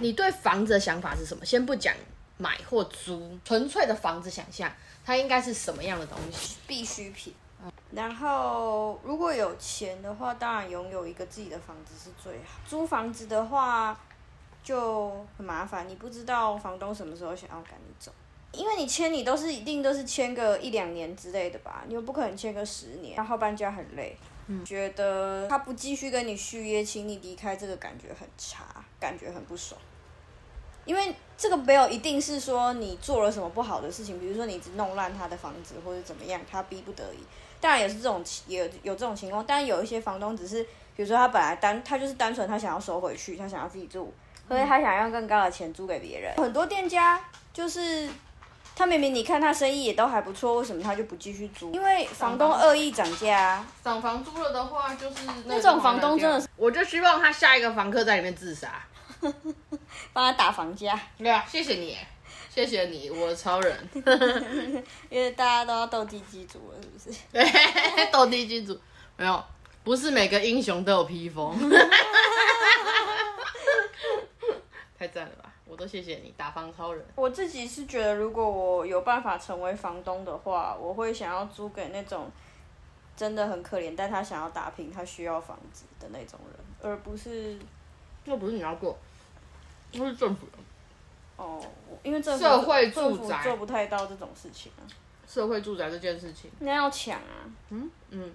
你对房子的想法是什么？先不讲买或租，纯粹的房子想象，它应该是什么样的东西？必需品。然后，如果有钱的话，当然拥有一个自己的房子是最好。租房子的话就很麻烦，你不知道房东什么时候想要赶你走，因为你签你都是一定都是签个一两年之类的吧，你又不可能签个十年，然后搬家很累。觉得他不继续跟你续约，请你离开，这个感觉很差，感觉很不爽。因为这个没有一定是说你做了什么不好的事情，比如说你一直弄烂他的房子或者怎么样，他逼不得已。当然也是这种也有有这种情况，但有一些房东只是，比如说他本来单他就是单纯他想要收回去，他想要自己住，所以他想要更高的钱租给别人。很多店家就是他明明你看他生意也都还不错，为什么他就不继续租？因为房东恶意涨价。涨房租了的话，就是那种房东真的是，我就希望他下一个房客在里面自杀。帮他打房价，对啊，谢谢你，谢谢你，我超人。因为大家都要斗地基主了，是不是？对，斗地基主没有，不是每个英雄都有披风。太赞了吧！我都谢谢你，打房超人。我自己是觉得，如果我有办法成为房东的话，我会想要租给那种真的很可怜，但他想要打拼，他需要房子的那种人，而不是。那不是你要做，那是政府的。哦，因为政府社会住宅做不太到这种事情啊。社会住宅这件事情，那要抢啊。嗯嗯，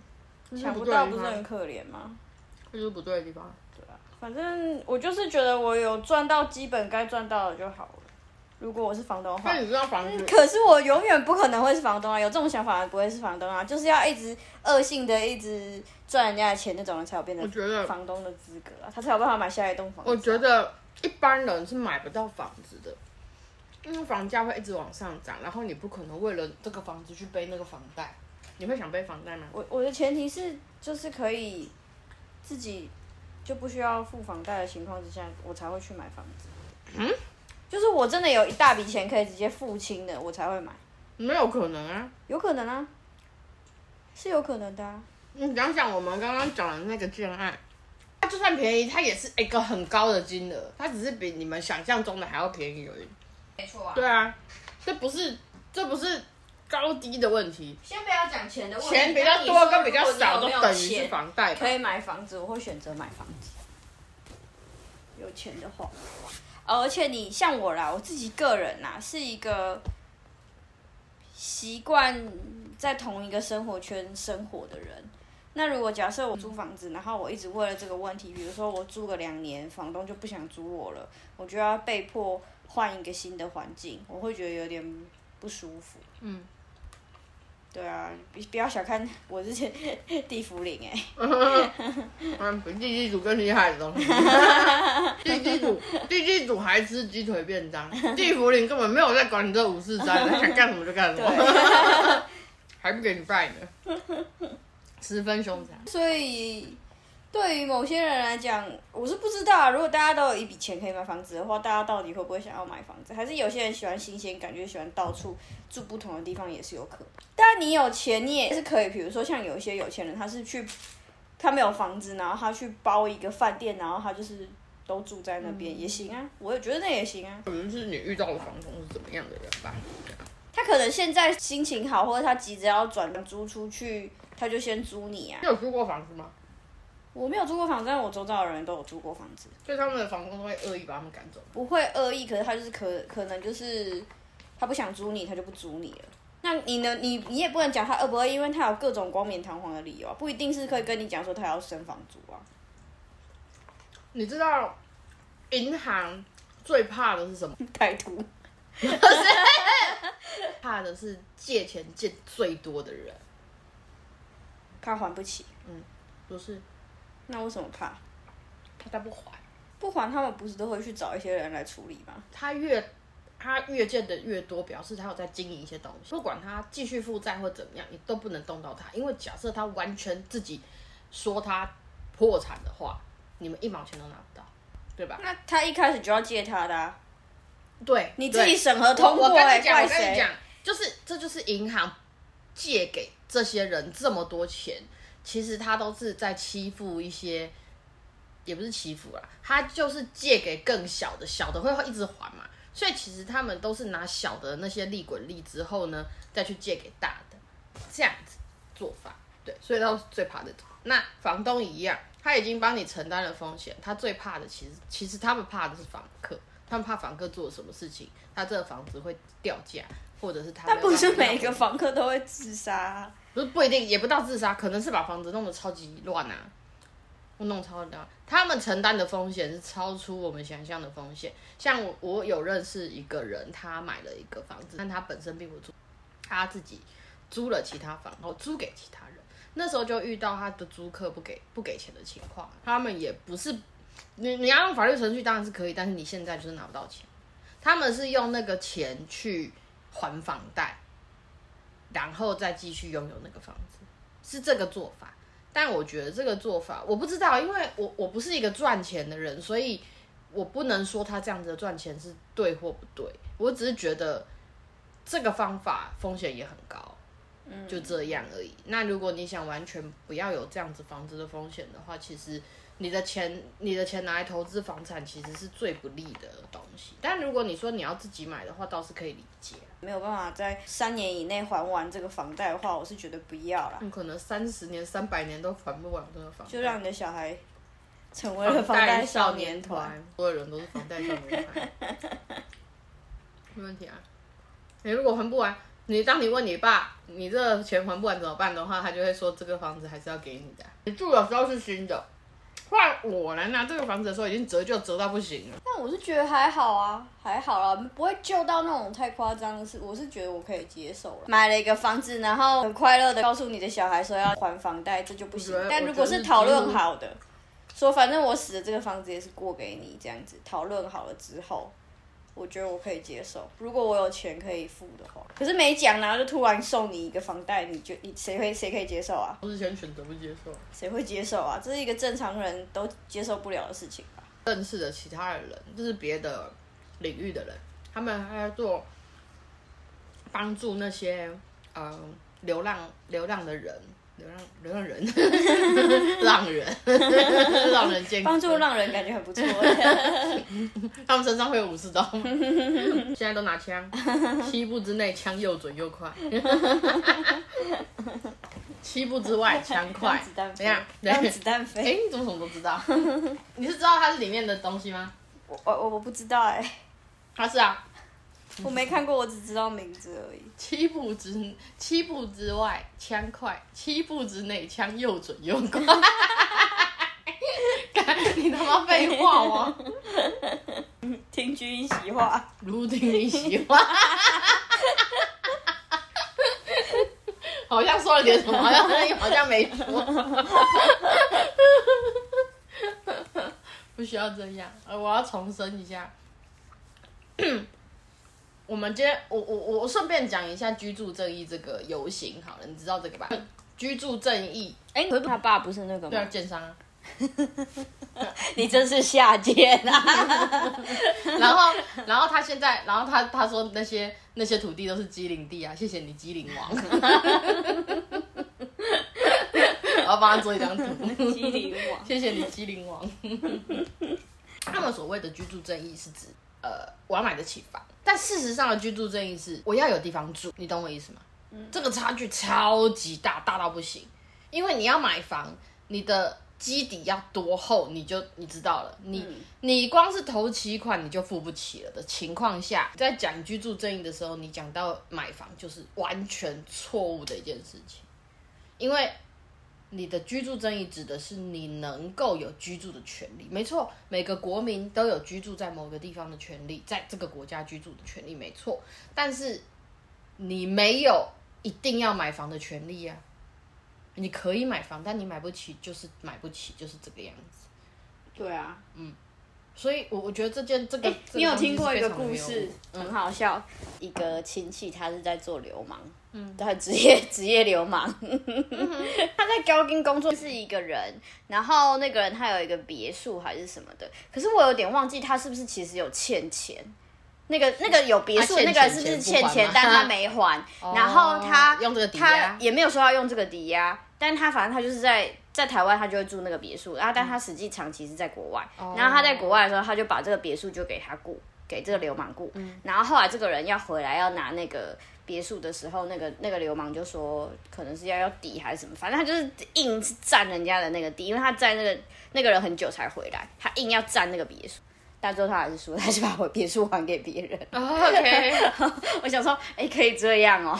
抢不到不是很可怜吗？这就是不对的地方。反正我就是觉得我有赚到基本该赚到的就好了。如果我是房东的话，那你知道房子？可是我永远不可能会是房东啊！有这种想法不会是房东啊！就是要一直恶性的一直赚人家的钱那种人才有变得房东的资格啊！他才有办法买下一栋房子。我觉得一般人是买不到房子的，因为房价会一直往上涨，然后你不可能为了这个房子去背那个房贷。你会想背房贷吗？我我的前提是就是可以自己就不需要付房贷的情况之下，我才会去买房子。嗯。就是我真的有一大笔钱可以直接付清的，我才会买。没有可能啊，有可能啊，是有可能的。你想想我们刚刚讲的那个建案，它就算便宜，它也是一个很高的金额，它只是比你们想象中的还要便宜而已。没错啊。对啊，这不是这不是高低的问题。先不要讲钱的问题，钱比较多跟比较少都等于是房贷。可以买房子，我会选择买房子。有钱的话。而且你像我啦，我自己个人呐，是一个习惯在同一个生活圈生活的人。那如果假设我租房子，然后我一直为了这个问题，比如说我租个两年，房东就不想租我了，我就要被迫换一个新的环境，我会觉得有点不舒服。嗯。对啊，不不要小看我之前地府灵哎，嗯，比地基组更厉害的东西。地基组，地基组还吃鸡腿便当，地府灵根本没有在管你这五四三，想干什么就干什么，还不给你拜呢，十分凶残。所以。对于某些人来讲，我是不知道啊。如果大家都有一笔钱可以买房子的话，大家到底会不会想要买房子？还是有些人喜欢新鲜感觉，喜欢到处住不同的地方，也是有可能。但，你有钱，你也是可以。比如说，像有一些有钱人，他是去他没有房子，然后他去包一个饭店，然后他就是都住在那边也行啊。我也觉得那也行啊。可能是你遇到的房东是怎么样的人吧？他可能现在心情好，或者他急着要转租出去，他就先租你啊。你有租过房子吗？我没有租过房子，但我周遭的人都有租过房子。所以他们的房东都会恶意把他们赶走？不会恶意，可是他就是可可能就是他不想租你，他就不租你了。那你呢？你你也不能讲他恶不恶意，因为他有各种光冕堂皇的理由啊，不一定是可以跟你讲说他要升房租啊。你知道银行最怕的是什么？歹徒。怕的是借钱借最多的人，他还不起。嗯，不是。那为什么怕？怕他不还，不还他们不是都会去找一些人来处理吗？他越他越借的越多，表示他有在经营一些东西。不管他继续负债或怎么样，你都不能动到他，因为假设他完全自己说他破产的话，你们一毛钱都拿不到，对吧？那他一开始就要借他的，对，你自己审核通过我我跟哎你讲，我跟你讲，就是这就是银行借给这些人这么多钱，其实他都是在欺负一些，也不是欺负啦，他就是借给更小的，小的会一直还嘛，所以其实他们都是拿小的那些利滚利之后呢，再去借给大的，这样子做法，对，所以都是最怕的。那房东一样，他已经帮你承担了风险，他最怕的其实其实他们怕的是房客，他们怕房客做什么事情，他这个房子会掉价，或者是他但不是每个房客都会自杀啊、不是不一定，也不到自杀，可能是把房子弄得超级乱啊，弄超乱。他们承担的风险是超出我们想象的风险。像我，我有认识一个人，他买了一个房子，但他本身并不住，他自己租了其他房，然后租给其他人。那时候就遇到他的租客不给不给钱的情况，他们也不是你你要用法律程序当然是可以，但是你现在就是拿不到钱。他们是用那个钱去还房贷，然后再继续拥有那个房子，是这个做法。但我觉得这个做法我不知道，因为我我不是一个赚钱的人，所以我不能说他这样子的赚钱是对或不对。我只是觉得这个方法风险也很高，嗯就这样而已。那如果你想完全不要有这样子房子的风险的话，其实你的钱你的钱拿来投资房产，其实是最不利的东西。但如果你说你要自己买的话，倒是可以理解。没有办法在三年以内还完这个房贷的话，我是觉得不要啦，你可能三十年、三百年都还不完这个房贷，就让你的小孩成为了房贷少年团。，所有人都是房贷少年团，没问题啊。你如果还不完，你当你问你爸，你这钱还不完怎么办的话，他就会说这个房子还是要给你的。你住的时候是新的，换我来拿这个房子的时候已经折旧折到不行了。但我是觉得还好啊，还好啦，不会旧到那种太夸张的事。我是觉得我可以接受了。买了一个房子，然后很快乐的告诉你的小孩说要还房贷，这就不行但如果是讨论好的，说反正我死了，这个房子也是过给你，这样子讨论好了之后，我觉得我可以接受。如果我有钱可以付的话，可是没讲，然后就突然送你一个房贷，你就你谁会谁可以接受啊？我之前选择不接受。谁会接受啊？这是一个正常人都接受不了的事情吧？认识的其他的人，就是别的领域的人，他们还在做帮助那些呃流浪流浪的人，流浪流浪人，浪人，浪人健帮助浪人感觉很不错。他们身上会有武士刀，现在都拿枪，七步之内枪又准又快，七步之外枪快让子弹。飞怎样？，让子弹哎、飞。你怎么什么都知道？你是知道它是里面的东西吗？我我我不知道哎、它是啊，我没看过，我只知道名字而已。七步之七步之外枪快，七步之内枪又准又快。干你他妈废话吗？听君一席话，如听你喜欢。好像说了点什么，好像好像没说。不需要这样，呃，我要重申一下。我们今天，我我我我顺便讲一下居住正义这个游行好了，你知道这个吧？居住正义，哎、可是他爸不是那个吗对啊，吗？建商啊。你真是下贱啊！然后，然后他现在，然后他他说那些那些土地都是机灵地啊，谢谢你机灵王。我要帮他做一张图，机灵王，谢谢你机灵王。他们所谓的居住正义是指，呃，我要买得起房，但事实上的居住正义是我要有地方住，你懂我意思吗？这个差距超级大，大到不行。因为你要买房，你的基底要多厚，你就你知道了，你、你光是头期款你就付不起了。的情况下，在讲居住正义的时候，你讲到买房就是完全错误的一件事情，因为你的居住正义指的是你能够有居住的权利，没错，每个国民都有居住在某个地方的权利，在这个国家居住的权利，没错，但是你没有一定要买房的权利啊。你可以买房，但你买不起就是买不起，就是这个样子。对啊。嗯所以我，我觉得这件这个，哎、你有听过一个故事很好笑。一个亲戚他是在做流氓，嗯，他职业 职业流氓。他在高金工作是一个人，然后那个人他有一个别墅还是什么的，可是我有点忘记他是不是其实有欠钱。那个那个有别墅，那个是不是欠钱，但他 没还，然后他哦用这个抵他押，也没有说要用这个抵押，但他反正他就是在在台湾，他就会住那个别墅，然后但他实际长期是在国外，然后他在国外的时候，他就把这个别墅就给他雇，给这个流氓雇，然后后来这个人要回来要拿那个。别墅的时候，那个那个流氓就说，可能是要要抵还是什么，反正他就是硬是占人家的那个地，因为他在那个那个人很久才回来，他硬要占那个别墅，但最后他还是输，他是把我别墅还给别人。哦 OK，我想说，哎、可以这样哦。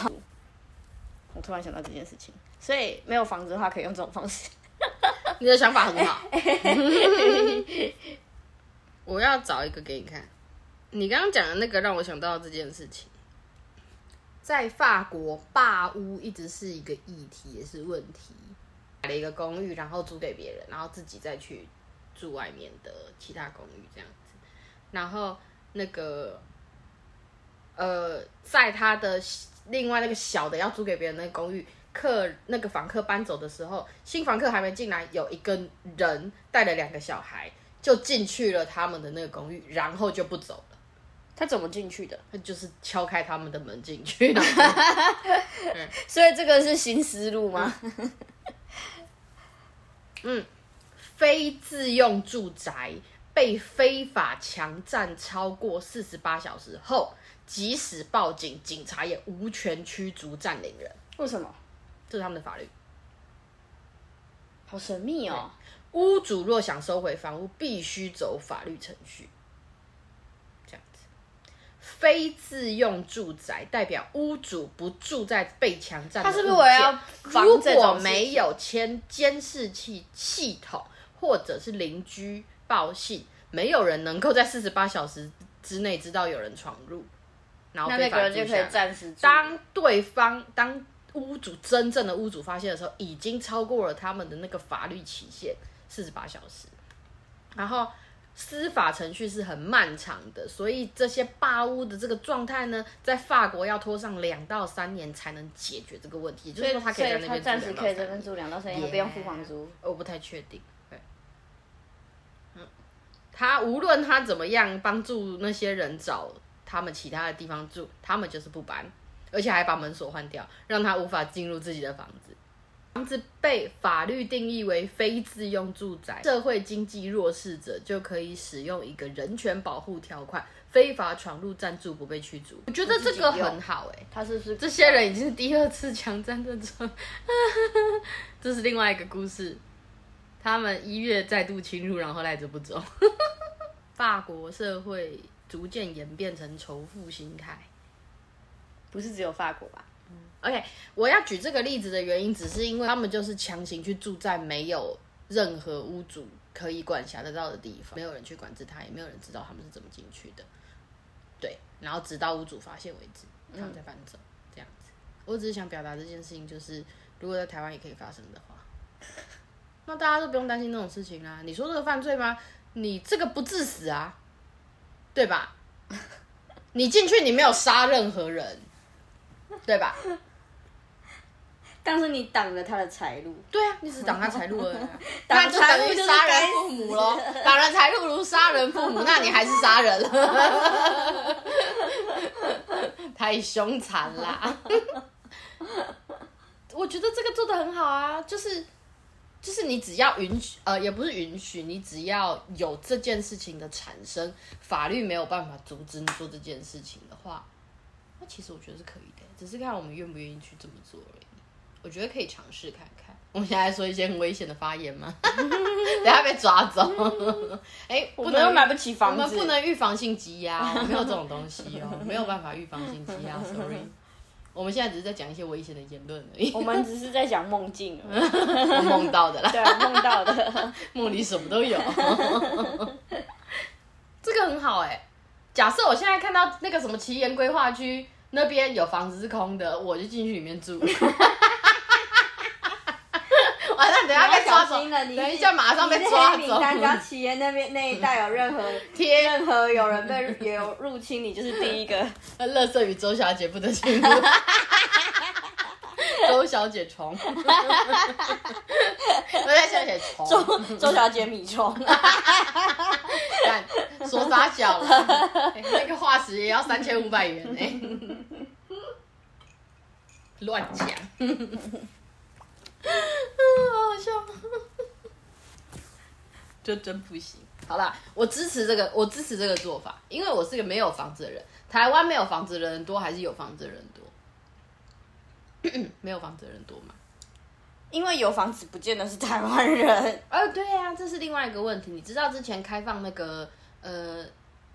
我突然想到这件事情，所以没有房子的话，可以用这种方式。你的想法很好。我要找一个给你看。你刚刚讲的那个让我想到这件事情，在法国霸屋一直是一个议题，也是问题。买了一个公寓，然后租给别人，然后自己再去住外面的其他公寓这样子。然后那个呃，在他的另外那个小的要租给别人那个公寓，客那个房客搬走的时候，新房客还没进来，有一个人带了两个小孩就进去了他们的那个公寓，然后就不走了。他怎么进去的？他就是敲开他们的门进去，然后 所以这个是新思路吗？嗯非自用住宅被非法强占超过四十八小时后，即使报警，警察也无权驱逐占领人，为什么？这是他们的法律。好神秘哦。屋主若想收回房屋，必须走法律程序。非自用住宅代表屋主不住在被强占的他是不是物件。如果没有签监视器系统，或者是邻居报信，没有人能够在四十八小时之内知道有人闯入，然后那个人就可以暂时住。当对方当屋主真正的屋主发现的时候，已经超过了他们的那个法律期限四十八小时，然后司法程序是很漫长的，所以这些霸屋的这个状态呢，在法国要拖上两到三年才能解决这个问题，就是所以说他可以在那边住暂时可以在那。边住两到三年，他不用付房租。我不太确定。对，嗯，他无论他怎么样帮助那些人找他们其他的地方住，他们就是不搬，而且还把门锁换掉，让他无法进入自己的房子。房子被法律定义为非自用住宅，社会经济弱势者就可以使用一个人权保护条款，非法闯入暂住不被驱逐。我觉得这个很好哎、他是不是这些人已经是第二次强占这种，这是另外一个故事。他们一月再度侵入，然后赖着不走。法国社会逐渐演变成仇富心态。不是只有法国吧？OK，我要举这个例子的原因，只是因为他们就是强行去住在没有任何屋主可以管辖得到的地方，没有人去管制他，也没有人知道他们是怎么进去的。对，然后直到屋主发现为止，他们才搬走。这样子，我只是想表达这件事情，就是如果在台湾也可以发生的话，那大家都不用担心这种事情啦。你说这个犯罪吗？你这个不致死啊，对吧？你进去，你没有杀任何人，对吧？但是你挡了他的财路，对啊，你只是挡他财路而已啊，挡 那就等于杀人父母喽。挡了财路如杀人父母，那你还是杀人了，太凶残啦！我觉得这个做的很好啊，就是就是你只要允许，呃，也不是允许，你只要有这件事情的产生，法律没有办法阻止你做这件事情的话，那其实我觉得是可以的，只是看我们愿不愿意去这么做而已。我觉得可以尝试看看。我们现在说一些很危险的发言吗？等下被抓走。哎、不能我们又买不起房子，我们不能预防性积压哦，没有这种东西哦，没有办法预防性积压，sorry。我们现在只是在讲一些危险的言论而已，我们只是在讲梦境梦到的啦，对啊，梦到的。梦里什么都有。这个很好哎、假设我现在看到那个什么奇岩规划区那边有房子是空的，我就进去里面住。完了，等一下被抓走，等一下马上被抓走。你单，只要企业那边那一带有任何贴任何有人被有入侵，你就是第一个。那乐色与周小姐不得进入。周 周小姐虫，我在想写虫，周周小姐米虫，干说啥小了？欸那个化石也要三千五百元呢、乱讲，好好笑，这真不行。好啦，我支持这个，我支持这个做法，因为我是个没有房子的人。台湾没有房子的人多，还是有房子的人多？没有房子的人多吗？因为有房子不见得是台湾人。哦，对呀、这是另外一个问题。你知道之前开放那个呃，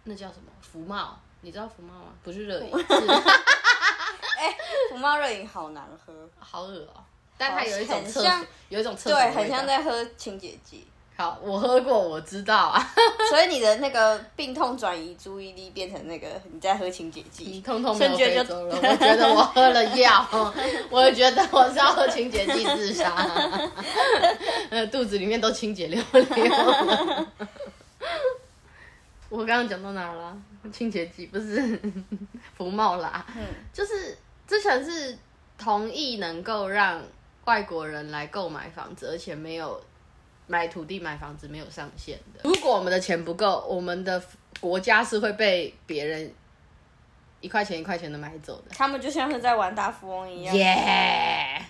那叫什么福茂？你知道福茂吗？不是热饮，是 福茂热饮好难喝，好恶哦、但它有一种像，有一种对，很像。在喝清洁剂。好，我喝过，我知道啊。所以你的那个病痛转移注意力变成那个你在喝清洁你剂，通通没有瞬间就飞走了，我觉得我喝了药，我觉得我是要喝清洁剂自杀，呃，肚子里面都清洁溜溜。我刚刚讲到哪了？清洁剂不是？福茂啦，嗯。就是之前是同意能够让外国人来购买房子，而且没有买土地买房子没有上限的。如果我们的钱不够，我们的国家是会被别人一块钱一块钱的买走的。他们就像是在玩大富翁一样耶、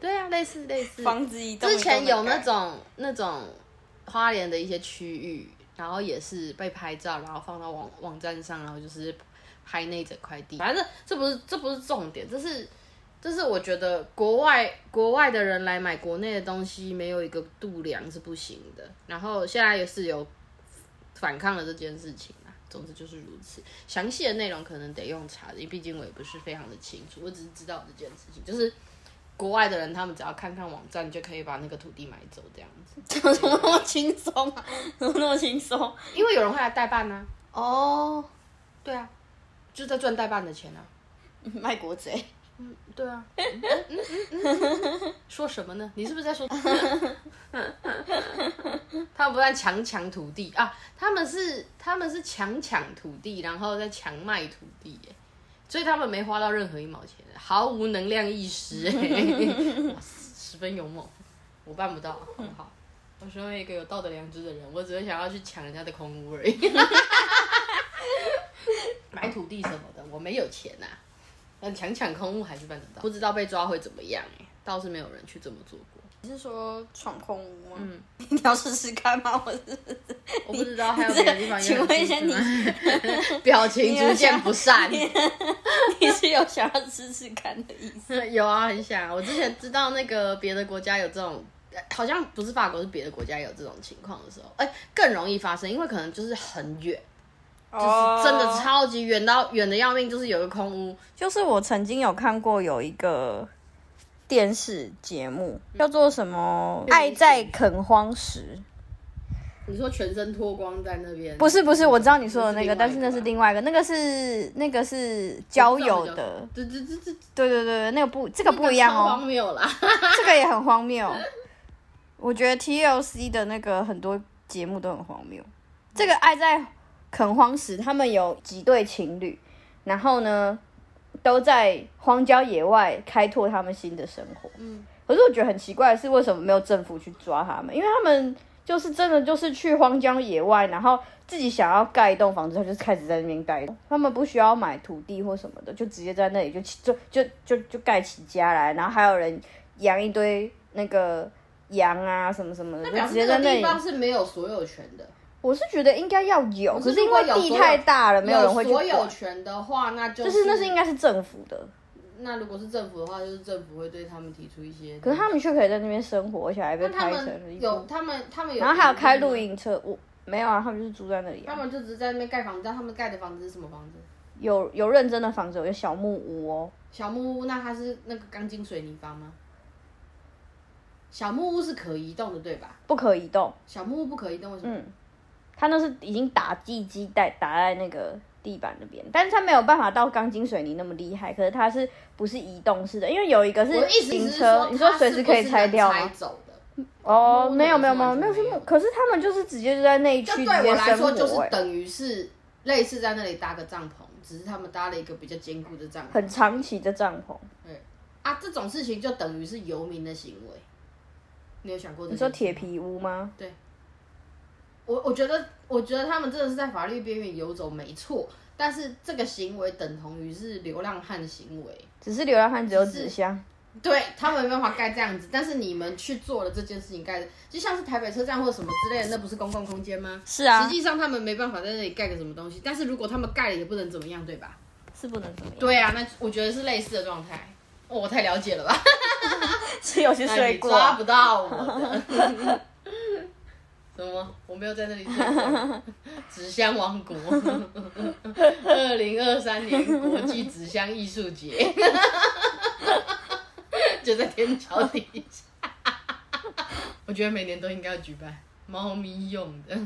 对啊，类似类似。房子一之前有那种那种花莲的一些区域，然后也是被拍照，然后放到网网站上，然后就是拍那整块地。反正这不是这不是重点，这是这是我觉得国外国外的人来买国内的东西，没有一个度量是不行的。然后现在也是有反抗了这件事情啊。总之就是如此，详细的内容可能得用查的，因为毕竟我也不是非常的清楚，我只是知道这件事情，就是国外的人他们只要看看网站就可以把那个土地买走这样子，怎么那么轻松啊？怎么那么轻松？因为有人会来代办呢、哦，对啊，就在赚代办的钱啊。卖国贼，对啊，嗯嗯嗯嗯嗯说什么呢？你是不是在说？他们不但强抢土地啊，他们是他们是强抢土地，然后再强卖土地耶，所以他们没花到任何一毛钱，毫无能量意识 哎，十分勇猛，我办不到，好不好？我身为一个有道德良知的人，我只是想要去抢人家的空屋而已。买土地什么的，我没有钱呐、但强抢空屋还是办得到，不知道被抓会怎么样哎、倒是没有人去这么做过。你是说闯空屋吗？嗯，你要试试看吗？我是我不知道还有别的地方也很请问一下你 表情逐渐不善。你是有想要试试看的意思？有啊，很想。我之前知道那个别的国家有这种，呃好像不是法国，是别的国家有这种情况的时候，哎、更容易发生，因为可能就是很远，就是真的哦超级远到远的要命，就是有一个空屋，就是我曾经有看过有一个电视节目，叫做什么《爱在垦荒时》。你说全身脱光在那边，不是不是，我知道你说的那个但是那是另外一个，那个是那个是交友的，对对对对，对。对对，那个不，这个不一样哦。荒，谬啦。这个也很荒谬。我觉得 TLC 的那个很多节目都很荒谬。这个《爱在垦荒时》，他们有几对情侣，然后呢，都在荒郊野外开拓他们新的生活。嗯，可是我觉得很奇怪的是，为什么没有政府去抓他们？因为他们就是真的就是去荒郊野外，然后自己想要盖一栋房子，他就开始在那边盖。他们不需要买土地或什么的，就直接在那里就起就就就就盖起家来，然后还有人养一堆那个羊啊什么什么的，就表示这个地直接在那里。方是没有所有权的。我是觉得应该要有，可是因为地太大了，没有人会去所有管。权的话，那就就是那是应该是政府的，那如果是政府的话，就是政府会对他们提出一些。可是他们却可以在那边生活，而且还被拍成有他们他们有，然后还有开露。营车，我没有啊，他们就是住在那里、啊。他们就只是在那边盖房子，但他们盖的房子是什么房子？有有认真的房子，有小木屋哦。小木屋，那它是那个钢筋水泥房吗？小木屋是可移动的，对吧？不可移动，小木屋不可移动，为什么？嗯，它那是已经打地基带打在那个地板那边，但是它没有办法到钢筋水泥那么厉害，可是它是不是移动式的？因为有一个是我的意思是行车，你说随时可以拆掉吗？哦，没有没有没有没有可是他们就是直接就在那一就区直接对我来说，就是等于是类似在那里搭个帐篷，只是他们搭了一个比较坚固的帐篷。很长期的帐篷。啊，这种事情就等于是游民的行为。你有想过这你？说铁皮屋吗？我我觉得，我觉得他们真的是在法律边缘游走，没错。但是这个行为等同于是流浪汉行为，只是流浪汉只有纸箱，对他们没办法盖这样子。但是你们去做了这件事情盖的，就像是台北车站或者什么之类的，那不是公共空间吗？是啊实，际上他们没办法在那里盖个什么东西，但是如果他们盖了也不能怎么样，对吧？是不能怎么样，对啊，那我觉得是类似的状态。哦，我太了解了吧？是有去那睡过啊。你抓不到我的。什么？我没有在那里睡过。纸箱王国，二零二三年国际纸箱艺术节，就在天桥底下。我觉得每年都应该要举办，猫咪用的。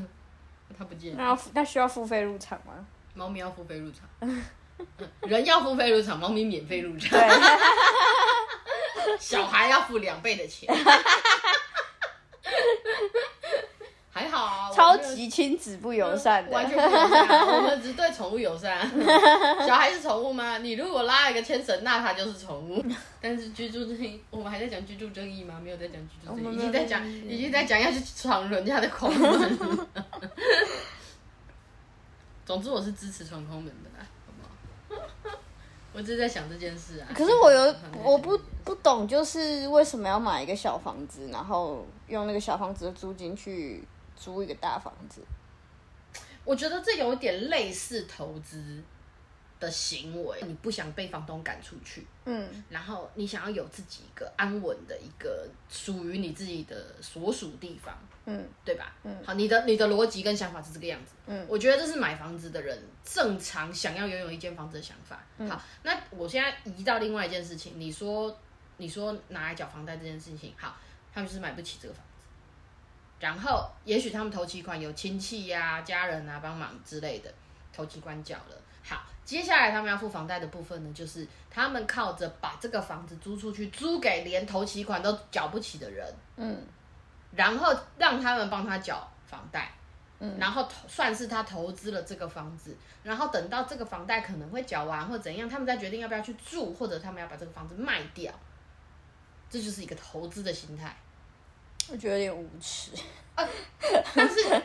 它不见了，那要那需要付费入场吗？猫咪要付费入场，人要付费入场，猫咪免费入场，对，小孩要付两倍的钱。还好啊，超级亲子不友善完全的。不友善，我们只对宠物友善。小孩是宠物吗？你如果拉一个牵绳，那它就是宠物。但是居住正义，我们还在讲居住正义吗？没有在讲居住正义，已经在讲，已经在讲要去闯人家的空门。总之，我是支持闯空门的啦，好不好？我只是在想这件事啊。可是我有我不不懂，就是为什么要买一个小房子，然后用那个小房子的租金去租一个大房子？我觉得这有点类似投资的行为，你不想被房东赶出去，嗯然后你想要有自己一个安稳的一个属于你自己的所属地方，嗯对吧？嗯，好，你的你的逻辑跟想法是这个样子。嗯，我觉得这是买房子的人正常想要拥有一间房子的想法。好，那我现在移到另外一件事情，你说你说拿来缴房贷这件事情，好，他们就是买不起这个房子。然后，也许他们头期款有亲戚呀、家人啊帮忙之类的，头期款缴了。好，接下来他们要付房贷的部分呢，就是他们靠着把这个房子租出去，租给连头期款都缴不起的人，嗯。然后让他们帮他缴房贷，嗯，然后投算是他投资了这个房子，然后等到这个房贷可能会缴完或怎样，他们再决定要不要去住，或者他们要把这个房子卖掉，这就是一个投资的心态。我觉得有点无耻。但是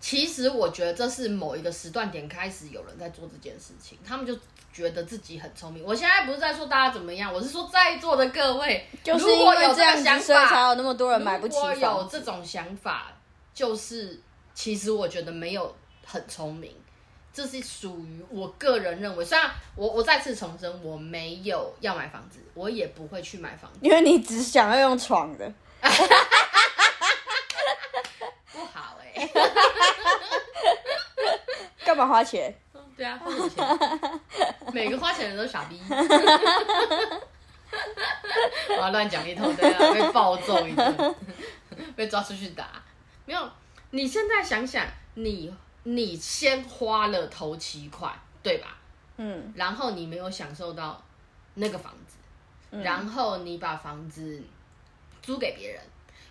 其实我觉得这是某一个时段点开始有人在做这件事情，他们就觉得自己很聪明。我现在不是在说大家怎么样，我是说在座的各位，就是如因为果有这样想法，才有那么多人买不起如果有。这种想法，就是其实我觉得没有很聪明，这是属于我个人认为。虽然我我再次重申，我没有要买房子，我也不会去买房子，因为你只想要用床的，不好哎、干嘛花钱？对啊，花什么钱？每个花钱的人都傻逼。我要乱讲一通，对啊，被暴揍一顿，被抓出去打。没有，你现在想想，你你先花了头期款，对吧？嗯然后你没有享受到那个房子，嗯然后你把房子租给别人，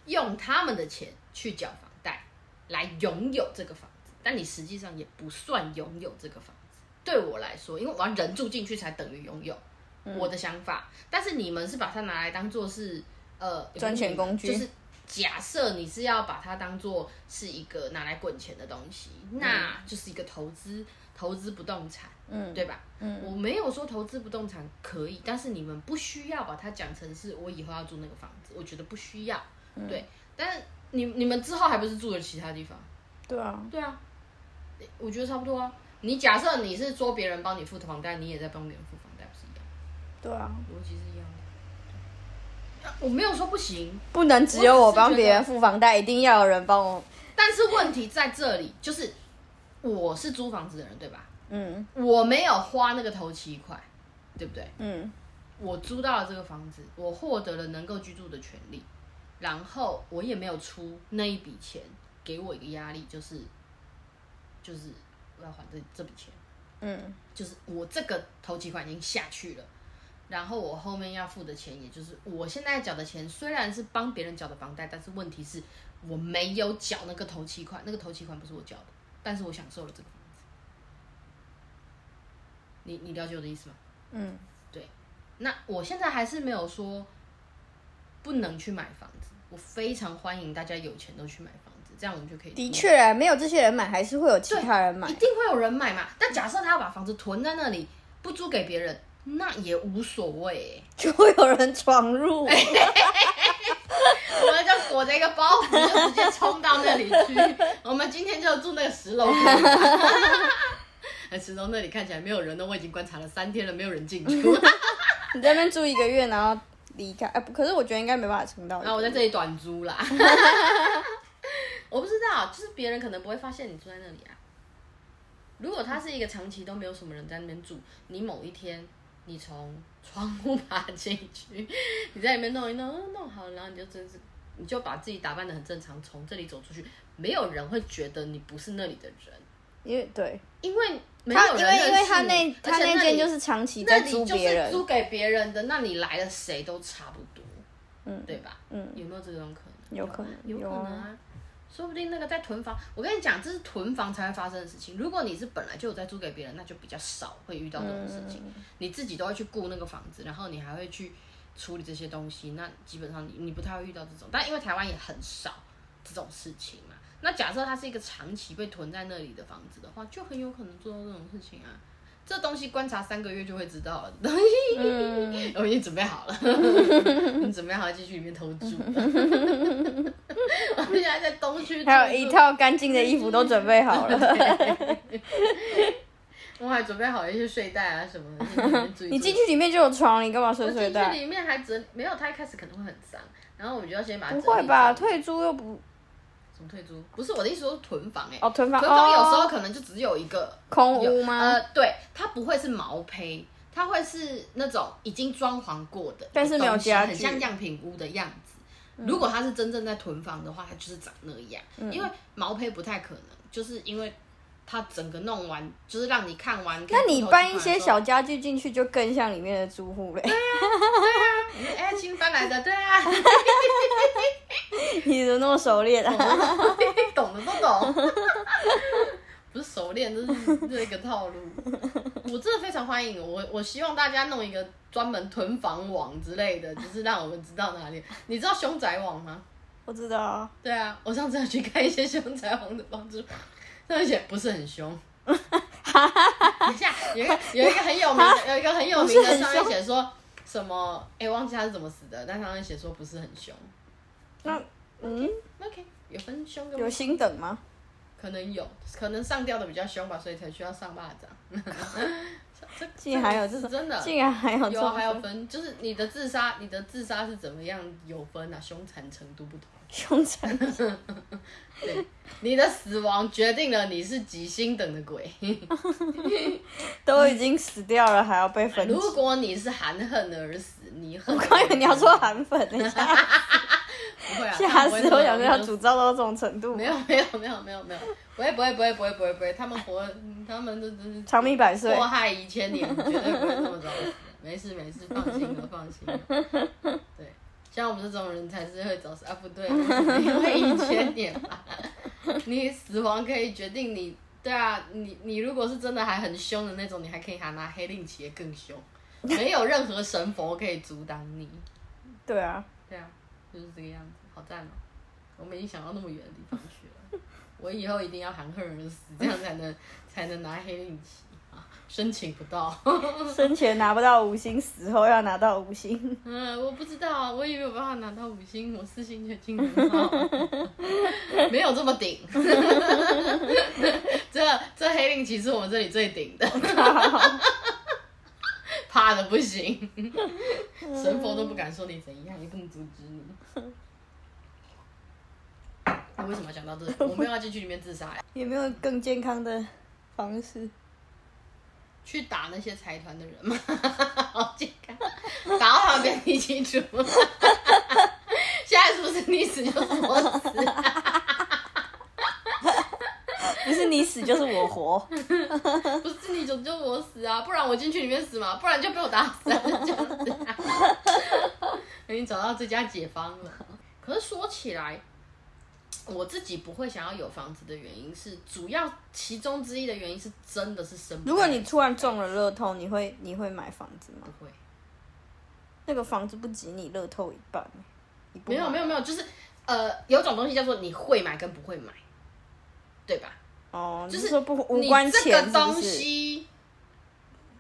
用他们的钱去缴房贷，来拥有这个房子，但你实际上也不算拥有这个房子。对我来说，因为我要人住进去才等于拥有，嗯我的想法。但是你们是把它拿来当做是呃赚钱工具就是假设你是要把它当做是一个拿来滚钱的东西，那就是一个投资，投资不动产。嗯对吧？嗯我没有说投资不动产可以，但是你们不需要把它讲成是我以后要住那个房子，我觉得不需要。嗯对，但是你你们之后还不是住了其他地方？对啊，对啊，我觉得差不多啊。你假设你是说别人帮你付房贷，你也在帮别人付房贷，不是一样？对啊，逻辑是一样的。我没有说不行，不能只有我帮别人付房贷，一定要有人帮我。但是问题在这里，就是我是租房子的人，对吧？嗯。我没有花那个头期款，对不对？嗯。我租到了这个房子，我获得了能够居住的权利，然后我也没有出那一笔钱，给我一个压力，就是就是我要还这这笔钱，嗯。就是我这个头期款已经下去了，然后我后面要付的钱，也就是我现在缴的钱，虽然是帮别人缴的房贷，但是问题是我没有缴那个头期款，那个头期款不是我缴的，但是我享受了这个房子。你你了解我的意思吗？嗯，对那我现在还是没有说不能去买房子，我非常欢迎大家有钱都去买房子，这样我们就可以。的确啊，没有这些人买，还是会有其他人买一。定会有人买嘛。但假设他要把房子囤在那里，不租给别人，那也无所谓欸。就会有人闯入。我们就裹着一个包袱，就直接冲到那里去。我们今天就住那个十楼。那 十楼那里看起来没有人呢，我已经观察了三天了，没有人进出。你在那边住一个月，然后离开，哎、不可是我觉得应该没办法撑到一个月。然后我在这里短租啦。我不知道，就是别人可能不会发现你住在那里啊。如果他是一个长期都没有什么人在那边住，你某一天你从窗户爬进去，你在里面弄一弄，弄 弄好了，然后你就真是，你就把自己打扮的很正常，从这里走出去，没有人会觉得你不是那里的人，因为对因为没他，有因为因为他那他那间就是长期在租别人，租给别人的，那你来了谁都差不多，嗯对吧？嗯，有没有这种可能？有可能有可能啊。说不定那个在囤房，我跟你讲，这是囤房才会发生的事情。如果你是本来就有在租给别人，那就比较少会遇到这种事情。嗯你自己都会去顾那个房子，然后你还会去处理这些东西，那基本上你你不太会遇到这种。但因为台湾也很少这种事情嘛，那假设它是一个长期被囤在那里的房子的话，就很有可能做到这种事情啊。这东西观察三个月就会知道了。嗯，我已经准备好了，你准备好继续里面偷住。我们现在在东区，还有一，套干净的衣服都准备好了。我还准备好一些睡袋啊什么的。你进去里面就有床，你干嘛睡我睡袋？进去里面还整没有，它一开始可能会很脏，然后我们就要先把它不会吧？退租又不什么退租？不是我的意思，说是囤房哎、哦，囤房囤房有时候哦可能就只有一个空屋吗？呃，对，它不会是毛坯，它会是那种已经装潢过的，但是没有家具很像样品屋的样子。如果它是真正在囤房的话，它就是长那样。嗯因为毛坯不太可能，就是因为它整个弄完，就是让你看完。那你搬一些小。家具进去，就更像里面的住户嘞。哎，新搬来的，对啊，你怎么那么熟练啊？懂的都懂。不是熟练，这是这一个套路。我真的非常欢迎我，我希望大家弄一个专门囤房网之类的，就是让我们知道哪里。你知道凶宅网吗？我知道啊，对啊，我上次有去看一些凶宅网的房子，上面写不是很凶。等一下，有一个有一个很有名的，有一个很有名的，上面写说什么？哎、忘记他是怎么死的，但上面写说不是很凶。那嗯，OK，有分凶跟有星等吗？可能有，可能上吊的比较凶吧，所以才需要上巴掌。这竟然还有这种是真的，竟然还有有啊还有分，就是你的自杀，你的自杀是怎么样有分啊？凶残程度不同。凶残，对，你的死亡决定了你是几星等的鬼。都已经死掉了，还要被分。如果你是含恨而死，你恨我刚以为你要说含粉，等一下不会啊，吓死我！想说要主诅咒到这种程度没，有没有没有没有没有，不会不会不会不会不会不会，他们活嗯他们这这是长命百岁祸。害一千年，绝对不会这么早死。没事没事，放心了放心了。对，像我们这种人才是会早死啊，不对，因为一千年吧。你死亡可以决定你，对啊，你你如果是真的还很凶的那种，你还可以还拿黑令旗也更凶，没有任何神佛可以阻挡你。对啊，对啊，就是这个样子，好赞哦！我们已经想到那么远的地方去了，我以后一定要含恨而死，这样才能 才能拿黑令旗啊，申请不到。生前拿不到五星，死后要拿到五星。嗯，我不知道啊，我以为有办法拿到五星，我四星就进很好，没有这么顶。这这黑令旗是我们这里最顶的，怕的不行，神佛都不敢说你怎样，也不能阻止你。我为什么要讲到这里？我没有要进去里面自杀呀，有没有更健康的方式？去打那些财团的人嘛，好健康，打到他们变地基主。现在是不是你死就是我死？不是你死就是我活。不是你死就是我死啊！不然我进去里面死嘛，不然就被我打死啊！就 这样子、啊。已经找到最佳解方了。可是说起来，我自己不会想要有房子的原因是，主要其中之一的原因是真的是生。如果你突然中了乐透，你会你会买房子吗？不会，那个房子不及你乐透一半，没有没有没有，就是呃，有种东西叫做你会买跟不会买，对吧？哦，就就是说不无你关钱这个东西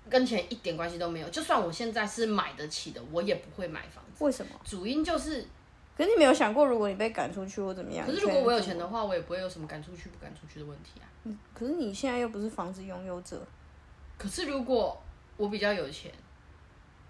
跟钱一点关系都没有。就算我现在是买得起的，我也不会买房子。为什么？主因就是，可是你没有想过，如果你被赶出去或怎么样？可是如果我有钱的话，我也不会有什么赶出去不赶出去的问题啊。可是你现在又不是房子拥有者，可是如果我比较有钱，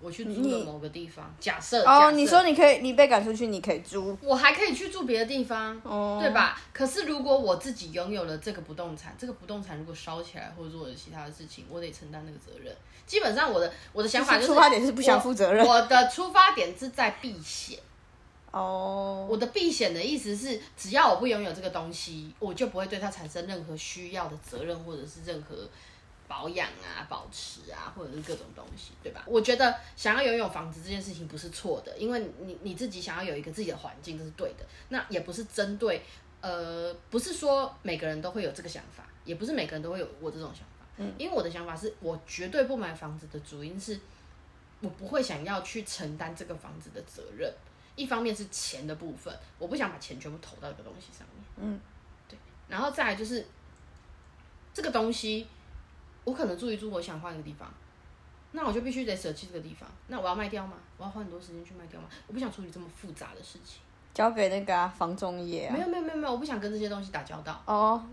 我去租了某个地方，假设哦，你说你可以，你被赶出去，你可以租，我还可以去住别的地方，哦，对？吧？可是如果我自己拥有了这个不动产，这个不动产如果烧起来或者做了其他的事情，我得承担那个责任。基本上我的我的想法就是出发点是不想负责任我。我的出发点是在避险。哦，我的避险的意思是，只要我不拥有这个东西，我就不会对它产生任何需要的责任，或者是任何保养啊、保持啊，或者是各种东西，对吧？我觉得想要拥有房子这件事情不是错的，因为你你自己想要有一个自己的环境，这是对的。那也不是针对，呃，不是说每个人都会有这个想法，也不是每个人都会有我这种想法。嗯，因为我的想法是我绝对不买房子的主因是，我不会想要去承担这个房子的责任。一方面是钱的部分，我不想把钱全部投到一个东西上面。嗯，对。然后再来就是这个东西，我可能住一住，我想换一个地方，那我就必须得舍弃这个地方。那我要卖掉吗？我要花很多时间去卖掉吗？我不想处理这么复杂的事情。交给那个啊房中业啊没。有没有没有没有，我不想跟这些东西打交道。哦，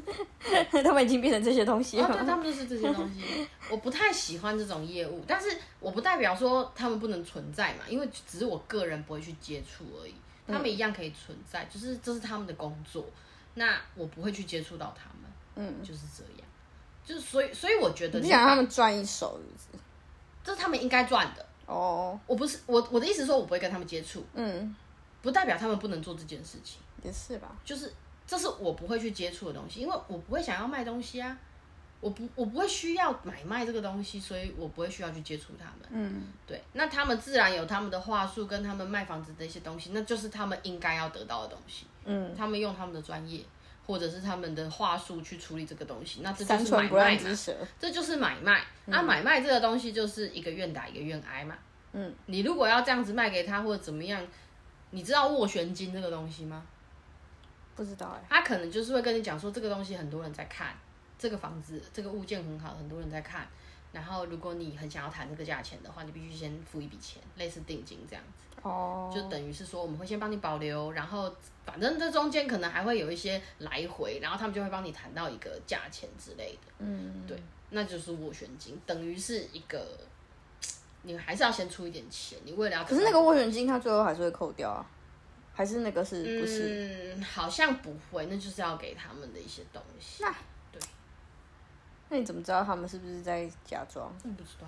他们已经变成这些东西哦，了。对，他们就是这些东西。我不太喜欢这种业务，但是我不代表说他们不能存在嘛，因为只是我个人不会去接触而已。他们一样可以存在，就是这是他们的工作，那我不会去接触到他们，嗯，就是这样。就是所以，所以我觉得你想让他们，赚一手，是不是？这是他们应该赚的。哦，我不是我我的意思是说，我不会跟他们接触，嗯，不代表他们不能做这件事情。也是吧。就是这是我不会去接触的东西，因为我不会想要卖东西啊，我不我不会需要买卖这个东西，所以我不会需要去接触他们。嗯，对，那他们自然有他们的话术跟他们卖房子的一些东西，那就是他们应该要得到的东西。嗯，他们用他们的专业或者是他们的话术去处理这个东西，那这就是买卖舌。这就是买卖。那、买卖这个东西就是一个愿打一个愿挨嘛。嗯，你如果要这样子卖给他或者怎么样，你知道斡旋金这个东西吗？不知道哎。他可能就是会跟你讲说，这个东西很多人在看，这个房子这个物件很好，很多人在看。然后如果你很想要谈这个价钱的话，你必须先付一笔钱，类似定金这样子，哦，就等于是说我们会先帮你保留，然后反正这中间可能还会有一些来回，然后他们就会帮你谈到一个价钱之类的，嗯，对，那就是斡旋金，等于是一个。你还是要先出一点钱，你为了要可是那个斡旋金，他最后还是会扣掉啊，还是那个是不是？嗯，好像不会，那就是要给他们的一些东西。那那你怎么知道他们是不是在假装？我不知道，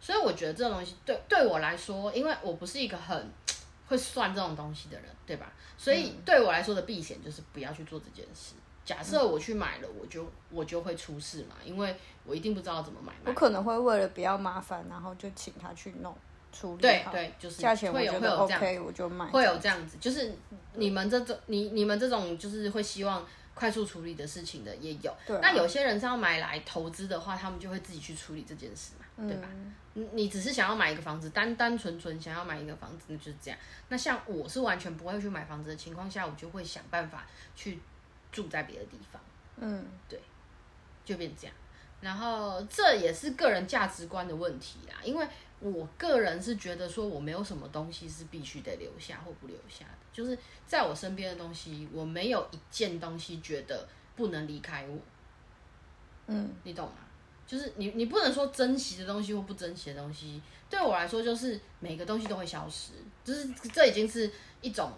所以我觉得这种东西对对我来说，因为我不是一个很会算这种东西的人，对吧？所以对我来说的避险就是不要去做这件事。假设我去买了，我就我就会出事嘛，因为我一定不知道怎么买卖。我可能会为了不要麻烦，然后就请他去弄处理好对对，就是价钱我会有觉得会有这样 OK，我就买。会有这样子，就是你们这种你你们这种就是会希望快速处理的事情的也有。对啊那有些人是要买来投资的话，他们就会自己去处理这件事嘛，对吧？你你只是想要买一个房子，单单纯纯想要买一个房子，那就是这样。那像我是完全不会去买房子的情况下，我就会想办法去住在别的地方，嗯，对就变这样。然后这也是个人价值观的问题啦，因为我个人是觉得说我没有什么东西是必须得留下或不留下的，就是在我身边的东西，我没有一件东西觉得不能离开我。嗯，你懂吗？就是你你不能说珍惜的东西或不珍惜的东西，对我来说就是每个东西都会消失，就是这已经是一种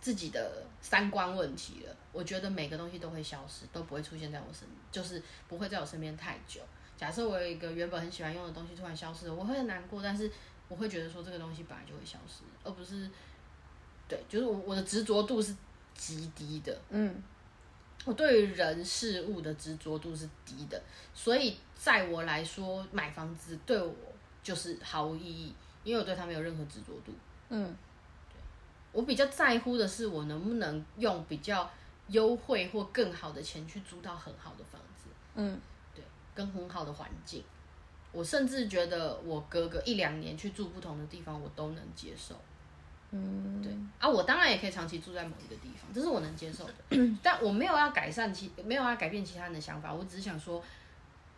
自己的三观问题了。我觉得每个东西都会消失，都不会出现在我身，就是不会在我身边太久。假设我有一个原本很喜欢用的东西突然消失了，我会很难过，但是我会觉得说这个东西本来就会消失，而不是对，就是我我的执着度是极低的。嗯，我对于人事物的执着度是低的，所以在我来说，买房子对我就是毫无意义，因为我对它没有任何执着度。嗯，我比较在乎的是，我能不能用比较优惠或更好的钱去租到很好的房子，嗯，跟很好的环境。我甚至觉得我隔个一两年去住不同的地方，我都能接受。嗯，对啊，我当然也可以长期住在某一个地方，这是我能接受的。但我没有要改善其，没有要改变其他人的想法，我只是想说，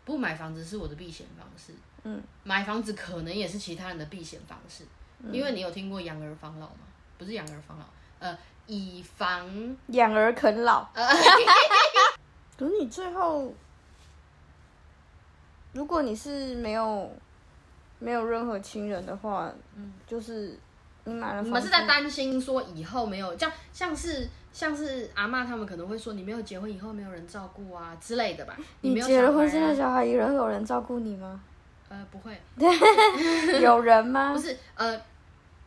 不买房子是我的避险方式。嗯，买房子可能也是其他人的避险方式，因为你有听过养儿防老吗？不是养儿防老，呃，以防养儿啃老。可是你最后，如果你是没有没有任何亲人的话，嗯，就是你买了你们是在担心说以后没有，这样像是像是阿妈他们可能会说你没有结婚以后没有人照顾啊之类的吧？你结了婚，生了小孩，有人有人照顾你吗？呃，不会，有人吗不？是，呃，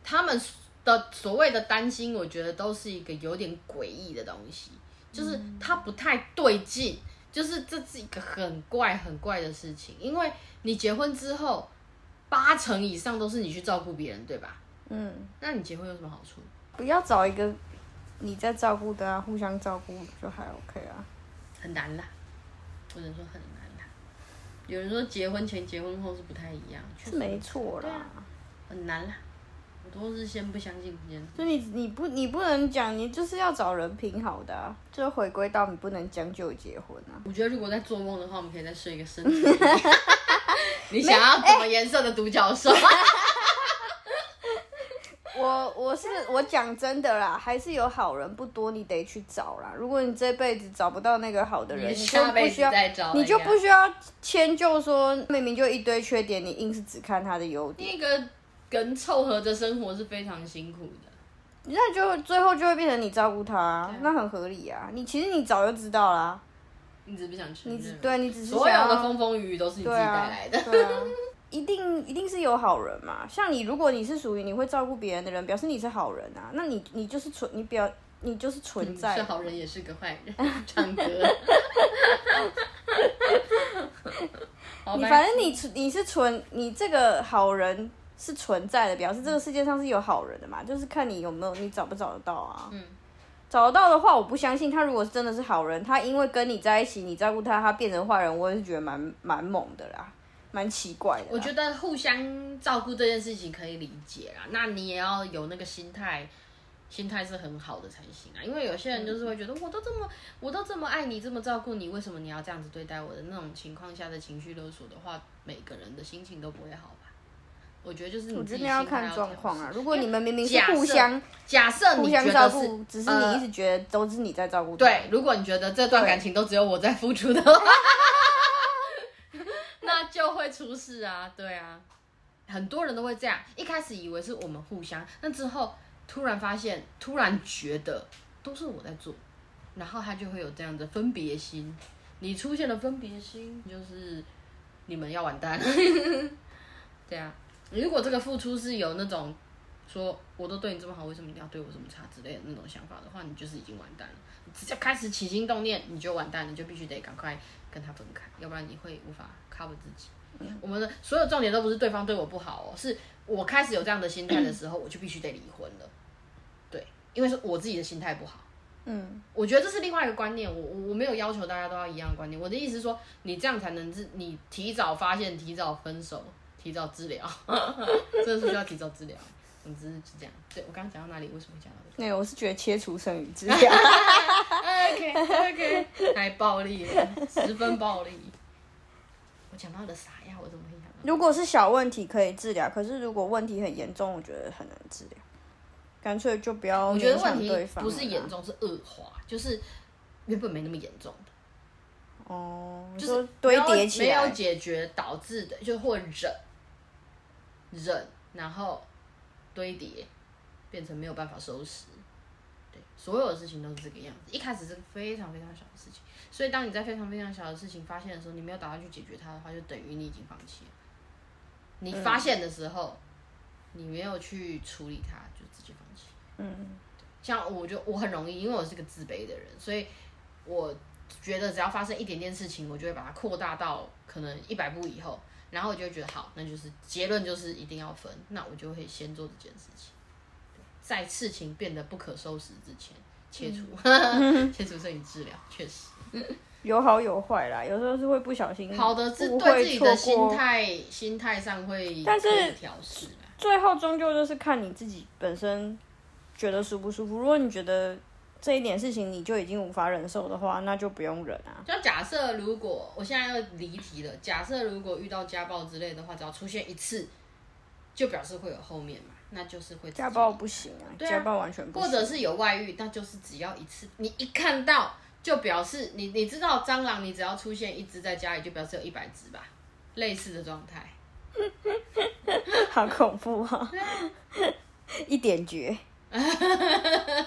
他们的所谓的担心，我觉得都是一个有点诡异的东西，就是它不太对劲，就是这是一个很怪很怪的事情，因为你结婚之后，八成以上都是你去照顾别人，对吧？嗯，那你结婚有什么好处？不要找一个你在照顾的啊，互相照顾就还 OK 啊。很难啦，我只能说很难啦。有人说结婚前、结婚后是不太一样，是没错啦啊。很难啦。我都是先不相信这件事。就你你不你不能讲，你就是要找人品好的、啊，就回归到你不能将就结婚啊。我觉得如果在做梦的话，我们可以再睡一个身体。你想要什么颜色的独角兽？我我是我讲真的啦，还是有好人不多，你得去找啦。如果你这辈子找不到那个好的人，你你就不需要，你就不需要迁就说明明就一堆缺点，你硬是只看他的优点，那个人凑合着生活是非常辛苦的。那就最后就会变成你照顾他，那很合理啊。你其实你早就知道啦，你只是不想承你只。对你只是所有的风风雨雨都是你自己带来的。对啊，一定一定是有好人嘛。像你，如果你是属于你会照顾别人的人，表示你是好人啊。那你你就是存你表你就是存在的。是好人也是个坏人，唱歌。你反正你你是存你这个好人是存在的，表示这个世界上是有好人的嘛。就是看你有没有你找不找得到啊。嗯。找得到的话，我不相信他如果是真的是好人，他因为跟你在一起，你照顾他，他变成坏人，我也是觉得蛮蛮猛的啦，蛮奇怪的。我觉得互相照顾这件事情可以理解啦，那你也要有那个心态，心态是很好的才行啊。因为有些人就是会觉得，我都这么，我都这么爱你，这么照顾你，为什么你要这样子对待我的那种情况下的情绪勒索的话，每个人的心情都不会好吧？我觉得就是我你自己觉得要看状况啊。如果你们明明是互相假设互你相照顾只是呃你一直觉得都是你在照顾他。对，如果你觉得这段感情都只有我在付出的话，那就会出事啊，对啊，很多人都会这样，一开始以为是我们互相，那之后突然发现，突然觉得都是我在做，然后他就会有这样的分别心，你出现了分别心，就是你们要完蛋，对啊，如果这个付出是有那种。说我都对你这么好，为什么你要对我这么差之类的那种想法的话，你就是已经完蛋了。你只要开始起心动念，你就完蛋，你就必须得赶快跟他分开，要不然你会无法 cover 自己。我们的所有重点都不是对方对我不好哦，是我开始有这样的心态的时候，我就必须得离婚了。对，因为是我自己的心态不好。嗯，我觉得这是另外一个观念，我我我没有要求大家都要一样的观念。我的意思是说，你这样才能自你提早发现、提早分手、提早治疗，真的是需要提早治疗。总之是这样。对我刚刚讲到哪里？为什么会讲到这个？那我是觉得切除剩余治疗。OK OK，太暴力了，十分暴力。我讲到了啥呀？我怎么会想到？如果是小问题可以治疗，可是如果问题很严重，我觉得很难治疗。干脆就不要我觉得问题不是严。重，是恶化，就是原本没那么严重的，哦，就是堆没有叠起来没有，解决导致的，就或忍忍，然后堆叠，变成没有办法收拾。对，所有的事情都是这个样子。一开始是非常非常小的事情，所以当你在非常非常小的事情发现的时候，你没有打算去解决它的话，就等于你已经放弃了。你发现的时候，你没有去处理它，就直接放弃。嗯，像我就我很容易，因为我是个自卑的人，所以我觉得只要发生一点点事情，我就会把它扩大到可能一百步以后，然后我就会觉得好，那就是结论就是一定要分，那我就会先做这件事情，在事情变得不可收拾之前切除，切除摄影治疗，确实。有好有坏啦，有时候是会不小心，好的是对自己的心态心态上会但是调试啦。最后终究就是看你自己本身觉得舒不舒服。如果你觉得这一点事情你就已经无法忍受的话，那就不用忍啊。就假设如果我现在要离题了，假设如果遇到家暴之类的话，只要出现一次，就表示会有后面嘛，那就是会家暴不行啊，家暴完全不行。或者是有外遇，那就是只要一次，你一看到就表示你你知道蟑螂，你只要出现一只在家里，就表示有一百只吧，类似的状态。好恐怖啊！一点绝，对，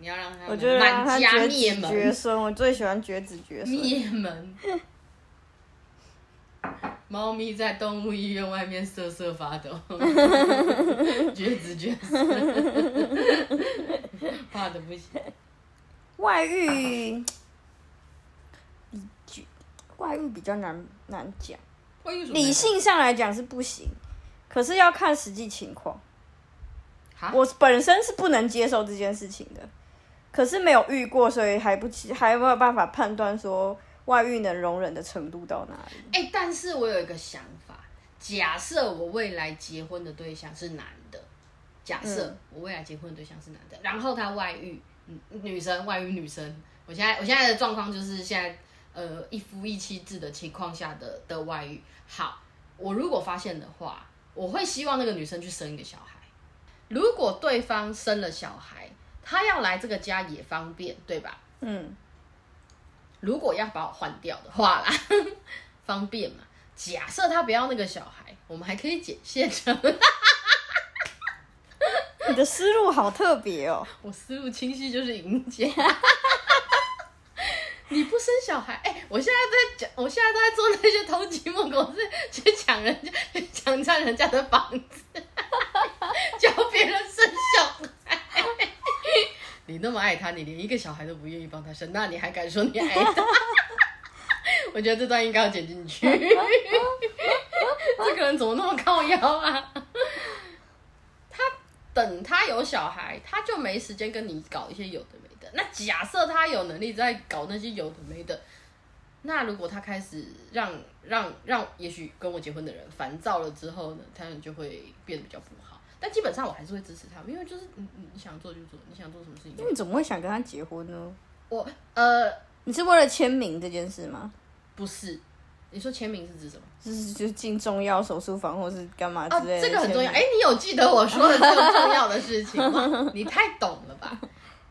你要让他我觉得让他满家绝灭子绝门，孙，我最喜欢绝子绝孙。灭门。猫咪在动物医院外面瑟瑟发抖，绝子绝孙，怕的不行。外遇，外遇比较难难讲。外遇什么理性上来讲是不行，可是要看实际情况。哈我本身是不能接受这件事情的，可是没有遇过，所以还不起还没有办法判断说外遇能容忍的程度到哪里。哎、但是我有一个想法，假设我未来结婚的对象是男的，假设我未来结婚的对象是男的，然后他外遇，嗯，女生外遇女生，我现在我现在的状况就是现在呃一夫一妻制的情况下的的外遇。好，我如果发现的话，我会希望那个女生去生一个小孩。如果对方生了小孩，他要来这个家也方便，对吧？嗯，如果要把我换掉的话啦，方便嘛。假设他不要那个小孩，我们还可以剪现成。你的思路好特别哦。我思路清晰就是赢家。你不生小孩，哎、我现在在讲，我现在都在做那些偷鸡摸狗，是去抢人家、去抢占人家的房子，教别人。你那么爱他，你连一个小孩都不愿意帮他生，那你还敢说你爱他？我觉得这段应该要剪进去。这个人怎么那么靠腰啊？他等他有小孩，他就没时间跟你搞一些有的没的。那假设他有能力在搞那些有的没的，那如果他开始让让让，也许跟我结婚的人烦躁了之后呢，他们就会变得比较不好。但基本上我还是会支持他们，因为就是你你你想做就做，你想做什么事情就那你怎么会想跟他结婚呢？我呃你是为了签名这件事吗？不是，你说签名是指什么？就是就是进重要手术房或是干嘛哦之，类的、这个很重要。哎、，你有记得我说的这个重要的事情吗？你太懂了吧？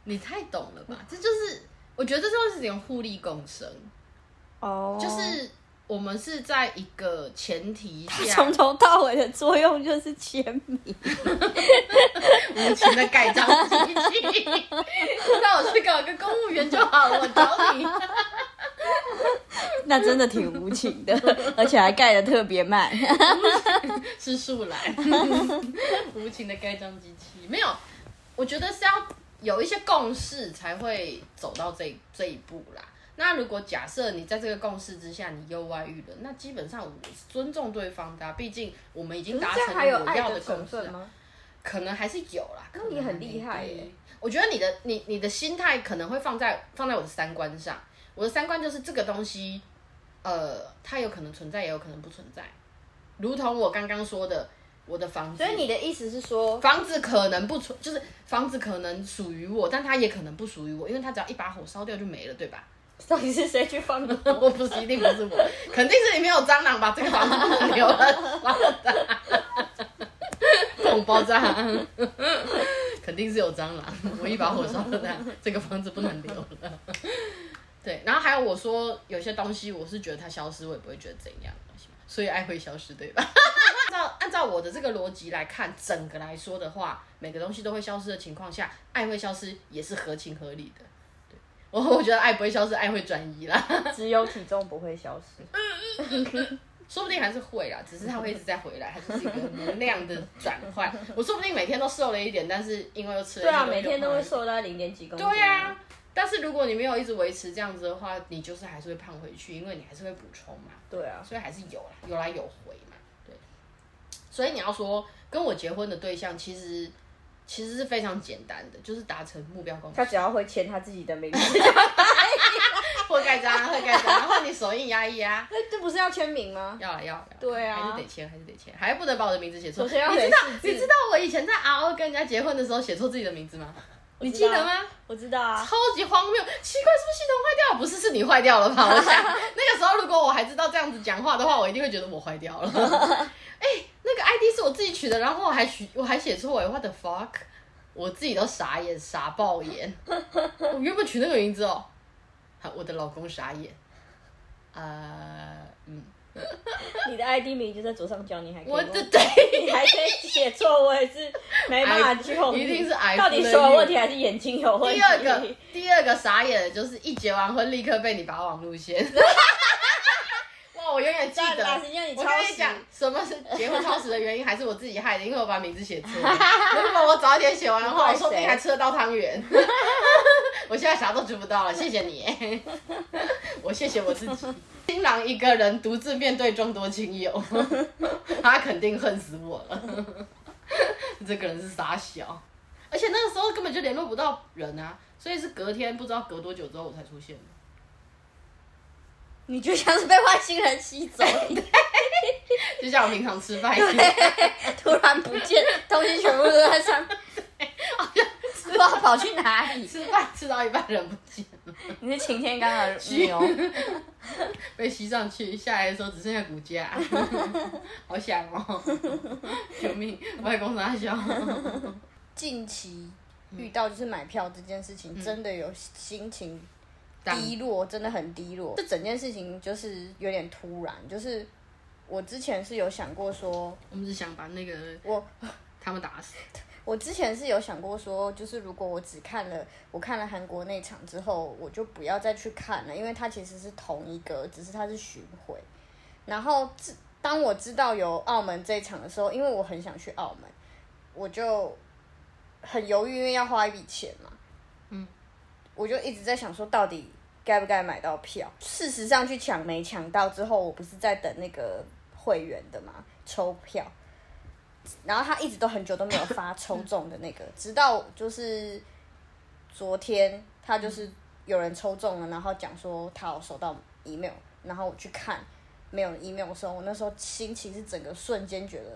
你太懂了吧？这就是我觉得这就是一种互利共生，哦，就是我们是在一个前提下从头到尾的作用就是签名。无情的盖章机器，那我去搞个公务员就好了，我找你。那真的挺无情的，而且还盖的特别慢。是树懒，无情的盖章机器没有。我觉得是要有一些共识才会走到这这一步啦。那如果假设你在这个共识之下，你又外遇了，那基本上我是尊重对方的、啊，毕竟我们已经达成了我要的共识？可能还是有啦。那你很厉害耶我觉得你的你你的心态可能会放在放在我的三观上，我的三观就是这个东西，呃，它有可能存在，也有可能不存在。如同我刚刚说的，我的房子，所以你的意思是说，房子可能不存，就是房子可能属于我，但它也可能不属于我，因为它只要一把火烧掉就没了，对吧？到底是谁去放的？我不是，一定不是我，肯定是里面有蟑螂把这个房子不能留了，恐爆炸，肯定是有蟑螂，我一把火烧了它，这个房子不能留了。对，然后还有我说有些东西，我是觉得它消失，我也不会觉得怎样所以爱会消失，对吧？按照按照我的这个逻辑来看，整个来说的话，每个东西都会消失的情况下，爱会消失也是合情合理的。对，我我觉得爱不会消失，爱会转移啦。只有体重不会消失。说不定还是会啦，只是它会一直在回来，它就是一个能量的转换。我说不定每天都瘦了一点，但是因为又吃了对啊，每天都会瘦到零点几公斤。对呀、但是如果你没有一直维持这样子的话，你就是还是会胖回去，因为你还是会补充嘛，对啊，所以还是有啦，有来有回嘛，对。所以你要说跟我结婚的对象，其实其实是非常简单的，就是达成目标共识他。只要会签他自己的名字，会盖章，会盖章，然后你手印压一压。那这不是要签名吗？要了要了，对啊还是得签，还是得签，还不能把我的名字写错。首先要你知道你知道我以前在 RO 跟人家结婚的时候写错自己的名字吗？你记得吗？我知道啊。超级荒谬，奇怪，是不是系统坏掉了？不是，是你坏掉了吧？我想 那个时候如果我还知道这样子讲话的话，我一定会觉得我坏掉了。哎、那个 ID 是我自己取的，然后我还取我还写错哎，what the fuck！我自己都傻眼，傻爆眼。我原本取那个名字哦，好我的老公傻眼。呃，嗯，你的 ID 名就在左上角，你还我的对。你还可以写错，我也是 没办法去。一定是 I 到底手有问题还是眼睛有问题？第二个，第二个傻眼的就是一结完婚立刻被你拔网路线。哇，我永远记得。我跟你讲，什么是结婚超时的原因，还是我自己害的，因为我把名字写错了。如果我早一点写完的话，我说不定还吃得到汤圆。我现在啥都吃不到了，谢谢你。我谢谢我自己。新郎一个人独自面对众多亲友，他肯定恨死我了。这个人是傻小，而且那个时候根本就联络不到人啊，所以是隔天不知道隔多久之后我才出现的。你就像是被外星人吸走。就像我平常吃饭一样，突然不见，东西全部都在上面，不知道跑去哪里。吃饭吃到一半人不见了，你是晴天刚的牛，被吸上去，下来的时候只剩下骨架，好想哦，救命！外公傻笑。近期遇到就是买票这件事情，真的有心情低落，真的很低落。这整件事情就是有点突然，就是我之前是有想过说，我们是想把那个我他们打死。我之前是有想过说，就是如果我只看了我看了韩国那场之后，我就不要再去看了，因为它其实是同一个，只是它是巡回。然后自当我知道有澳门这一场的时候，因为我很想去澳门，我就很犹豫，因为要花一笔钱嘛。嗯，我就一直在想说，到底该不该买到票？事实上去抢没抢到之后，我不是在等那个会员的嘛，抽票。然后他一直都很久都没有发抽中的那个，直到就是昨天，他就是有人抽中了，然后讲说他有收到 email，然后我去看没有 email 的时候，我那时候心情是整个瞬间觉得，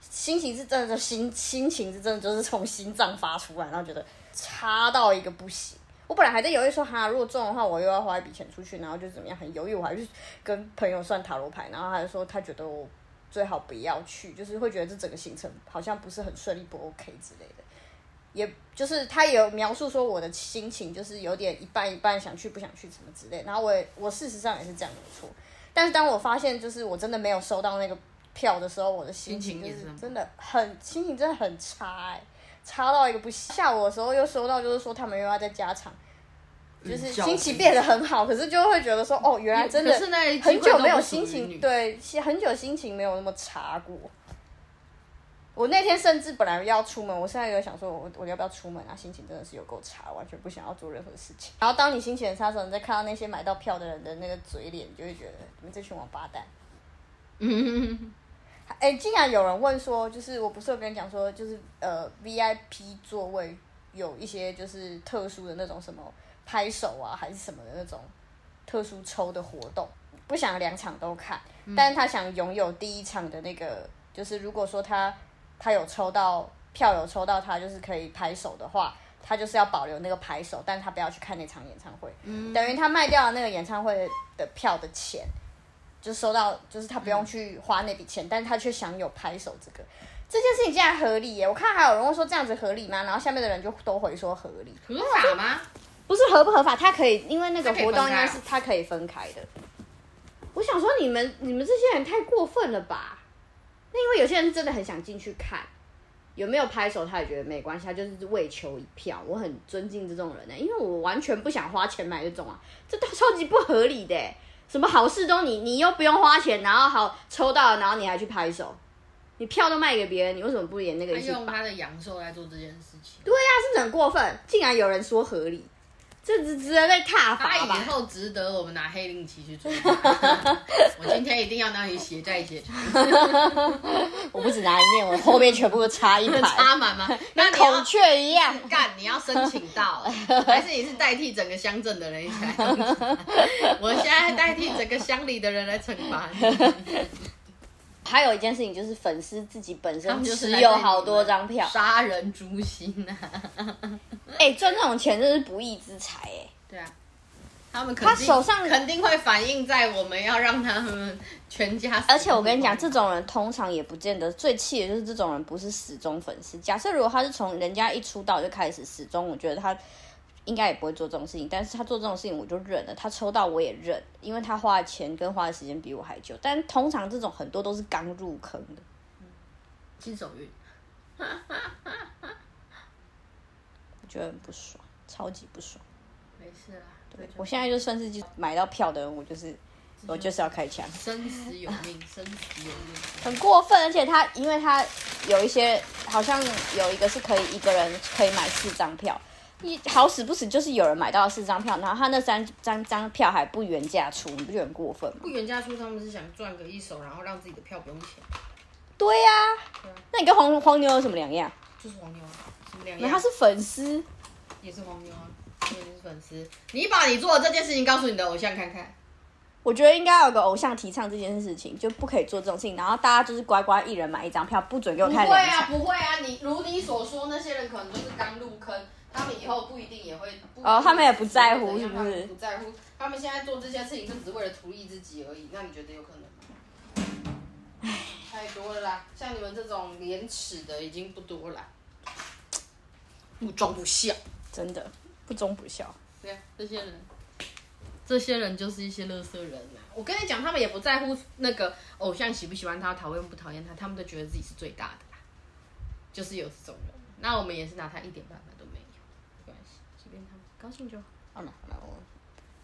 心情是真的心心情是真的就是从心脏发出来，然后觉得差到一个不行。我本来还在犹豫说，哈，如果中的话，我又要花一笔钱出去，然后就怎么样，很犹豫。我还去跟朋友算塔罗牌，然后他就说他觉得我最好不要去，就是会觉得这整个行程好像不是很顺利，不 OK 之类的。也就是他有描述说我的心情就是有点一半一半，想去不想去什么之类。然后我也我事实上也是这样没错，但是当我发现就是我真的没有收到那个票的时候，我的心情就是真的很心情真的很差哎、差到一个不行。下午的时候又收到就是说他们又要再加场。就是心情变得很好，可是就会觉得说，哦，原来真的是那一很久没有心情，你对，很久心情没有那么差过。我那天甚至本来要出门，我现在有想说我我要不要出门啊？心情真的是有够差，完全不想要做任何事情。然后当你心情很差的时候，你再看到那些买到票的人的那个嘴脸，你就会觉得你们这群王八蛋。嗯，哎，竟然有人问说，就是我不是有跟你讲说，就是呃 VIP 座位有一些就是特殊的那种什么拍手啊，还是什么的那种特殊抽的活动，不想两场都看，但是他想拥有第一场的那个，就是如果说他他有抽到票有抽到他就是可以拍手的话，他就是要保留那个拍手，但是他不要去看那场演唱会，等于他卖掉了那个演唱会的票的钱。就收到，就是他不用去花那笔钱，但是他却享有拍手这个这件事情竟然合理耶！我看还有人问说这样子合理吗？然后下面的人就都回说合理，合法吗？不是合不合法，他可以，因为那个活动应该是他可以分开的。我想说你们你们这些人太过分了吧？那因为有些人真的很想进去看，有没有拍手他也觉得没关系，他就是为求一票。我很尊敬这种人呢，因为我完全不想花钱买这种啊，这都超级不合理的耶。什么好事都你你又不用花钱，然后好抽到了，然后你还去拍手，你票都卖给别人，你为什么不演那个他一起绑？用他的阳寿来做这件事情。对呀、是不是很过分？竟然有人说合理，这只值得被踏他以伐吧？后值得我们拿黑令旗去追。我今天一定要让你血债血偿，我不止拿一面，我后面全部都插一排，插满吗？那跟孔雀一样。干，你要申请到，还是你是代替整个乡镇的人一起来？我现在代替整个乡里的人来惩罚你。还有一件事情就是粉丝自己本身就是持有好多们张票，杀人诛心啊！哎、赚这种钱真是不义之财哎。对啊，他们肯定他手上肯定会反映在我们要让他们全家。而且我跟你讲，这种人通常也不见得最气的就是这种人不是死忠粉丝。假设如果他是从人家一出道就开始死忠，我觉得他应该也不会做这种事情。但是他做这种事情我就忍了，他抽到我也忍，因为他花的钱跟花的时间比我还久。但通常这种很多都是刚入坑的，新手运，我觉得很不爽，超级不爽。没事啦。对，我现在就算是就买到票的人，我就是我就是要开枪。生死有命，生死有命。很过分，而且他因为他有一些好像有一个是可以一个人可以买四张票，一好死不死就是有人买到了四张票，然后他那三张张票还不原价出，你不觉得很过分吗？不原价出，他们是想赚个一手，然后让自己的票不用钱，对呀、对啊那你跟黄黄牛有什么两样？就是黄牛啊，什么两样？他是粉丝，也是黄牛啊，也是粉丝。你把你做的这件事情告诉你的偶像看看，我觉得应该有个偶像提倡这件事情，就不可以做这种事情，然后大家就是乖乖一人买一张票，不准给我不会啊。不会啊，你如你所说，那些人可能都是刚入坑，他们以后不一定也会。不哦他们也不在乎是不是他们不在乎，他们现在做这些事情就只是为了图利自己而已。那你觉得有可能吗？唉，太多了啦，像你们这种廉耻的已经不多了，不忠不孝。真的不忠不孝。对啊，这些人，这些人就是一些乐色人啊！我跟你讲，他们也不在乎那个偶像喜不喜欢他，讨厌不讨厌他，他们都觉得自己是最大的啦，就是有这种人。那我们也是拿他一点办法都没有，没关系，随便他们高兴就好。好了好了，我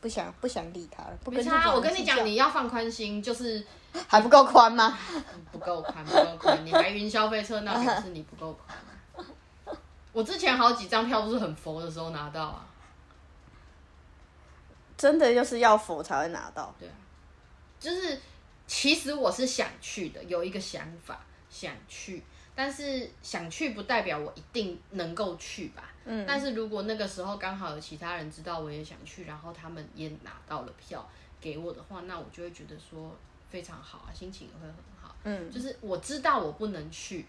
不想不想理他了，不没差啊，跟这种我跟你讲，你要放宽心，就是 还不够宽吗？不够宽，不够宽，你还晕消费车，那表示你不够宽啊。我之前好几张票都是很佛的时候拿到啊，真的就是要佛才会拿到。对啊，就是其实我是想去的，有一个想法想去，但是想去不代表我一定能够去吧。嗯。但是如果那个时候刚好有其他人知道我也想去，然后他们也拿到了票给我的话，那我就会觉得说非常好啊，心情也会很好。嗯，就是我知道我不能去，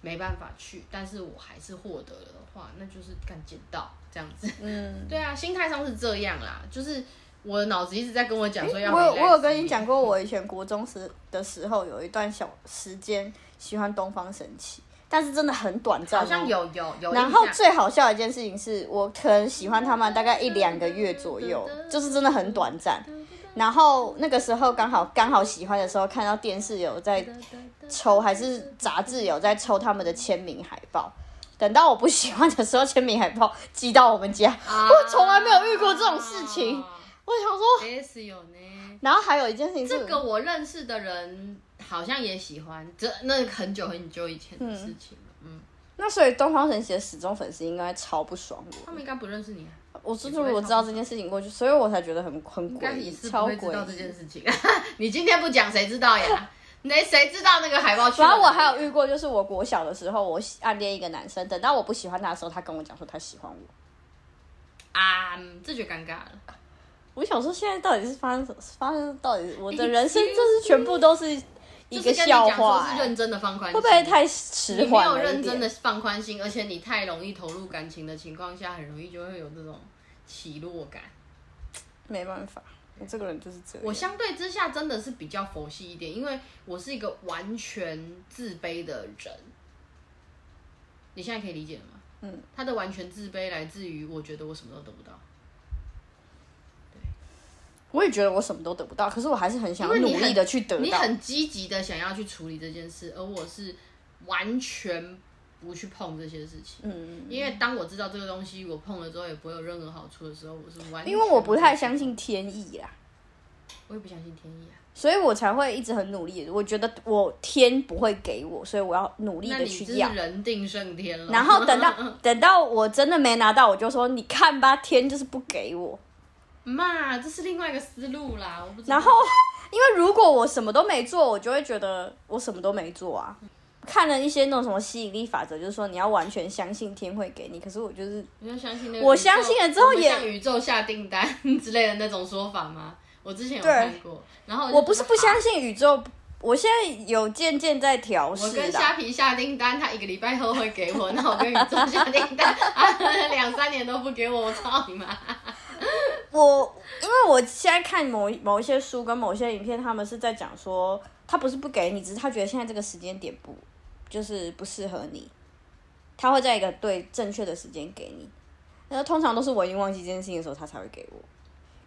没办法去，但是我还是获得了的话，那就是干捡到这样子。嗯，对啊，心态上是这样啦，就是我的脑子一直在跟我讲说要我有我有跟你讲过，我以前国中时的时候有一段小时间喜欢东方神起，但是真的很短暂、哦，好像。有有有，然后最好笑的一件事情是我可能喜欢他们大概一两个月左右，就是真的很短暂。然后那个时候刚好刚好喜欢的时候，看到电视有在抽，还是杂志有在抽他们的签名海报。等到我不喜欢的时候，签名海报寄到我们家，啊我从来没有遇过这种事情。我想说。然后还有一件事情是，这个我认识的人好像也喜欢，这那很久很久以前的事情了。嗯，那所以东方神起的死忠粉丝应该超不爽我。他们应该不认识你啊，我是如果知道这件事情过去，所以我才觉得很很应该诡异，也是不超会知道。这件事情。你今天不讲，谁知道呀？那 谁知道那个海报去了哪里？然后我还有遇过，就是我国小的时候，我喜暗恋一个男生，等到我不喜欢他的时候，他跟我讲说他喜欢我。啊，嗯这就尴尬了。我想说，现在到底是发生什么发生到底我的人生就是全部都是一个笑话、欸，是认真的放宽心，会不会太你迟缓你没有？认真的放宽心，而且你太容易投入感情的情况下，很容易就会有这种起落感。没办法，我这个人就是这样。我相对之下真的是比较佛系一点，因为我是一个完全自卑的人。你现在可以理解了吗？嗯，他的完全自卑来自于我觉得我什么都得不到，我也觉得我什么都得不到，可是我还是很想努力的去得到。你很积极的想要去处理这件事，而我是完全不去碰这些事情。嗯，因为当我知道这个东西我碰了之后也不会有任何好处的时候，我是完全因为我不太相信天意啦。我也不相信天意啊。所以我才会一直很努力。我觉得我天不会给我，所以我要努力的去要。人定胜天了。然后等到 等到我真的没拿到，我就说你看吧，天就是不给我。妈，这是另外一个思路啦，我不知道。然后，因为如果我什么都没做，我就会觉得我什么都没做啊。看了一些那种什么吸引力法则，就是说你要完全相信天会给你。可是我就是你要相信那个，我相信了之后也我们向宇宙下订单之类的那种说法吗？我之前有对看过，然后就我不是不相信。宇宙，我现在有渐渐在调我试跟虾。皮下订单，他一个礼拜后会给我，那我跟宇宙下订单，啊，两三年都不给我，我操你妈！我因为我现在看某某一些书跟某些影片，他们是在讲说，他不是不给你，只是他觉得现在这个时间点不就是不适合你，他会在一个对正确的时间给你。那通常都是我已经忘记这件事情的时候，他才会给我。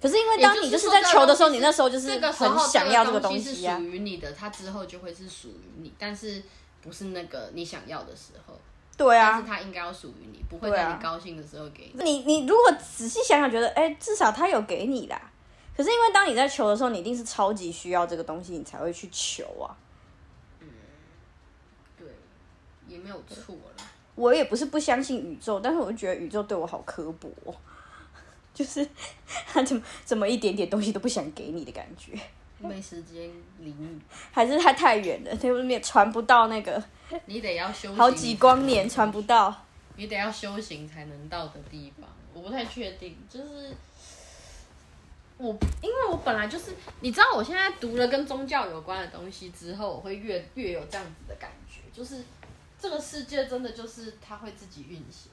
可是因为当你就是在求的时候，你那时候就是很想要这个东东西啊是属。于你的，它之后就会是属于你，但是不是那个你想要的时候，对啊但是，它应该要属于你，不会在你高兴的时候给你。你你如果仔细想想，觉得哎、至少他有给你啦。可是因为当你在求的时候，你一定是超级需要这个东西，你才会去求啊。嗯对，也没有错啦。我也不是不相信宇宙，但是我就觉得宇宙对我好刻薄哦、就是他怎么怎么一点点东西都不想给你的感觉，没时间理你，还是他太远了，那边传不到那个你得要修行好几光年传不到。你得要修行才能到的地方，我不太确定，就是我，因为我本来就是，你知道，我现在读了跟宗教有关的东西之后，我会越越有这样子的感觉，就是这个世界真的就是它会自己运行，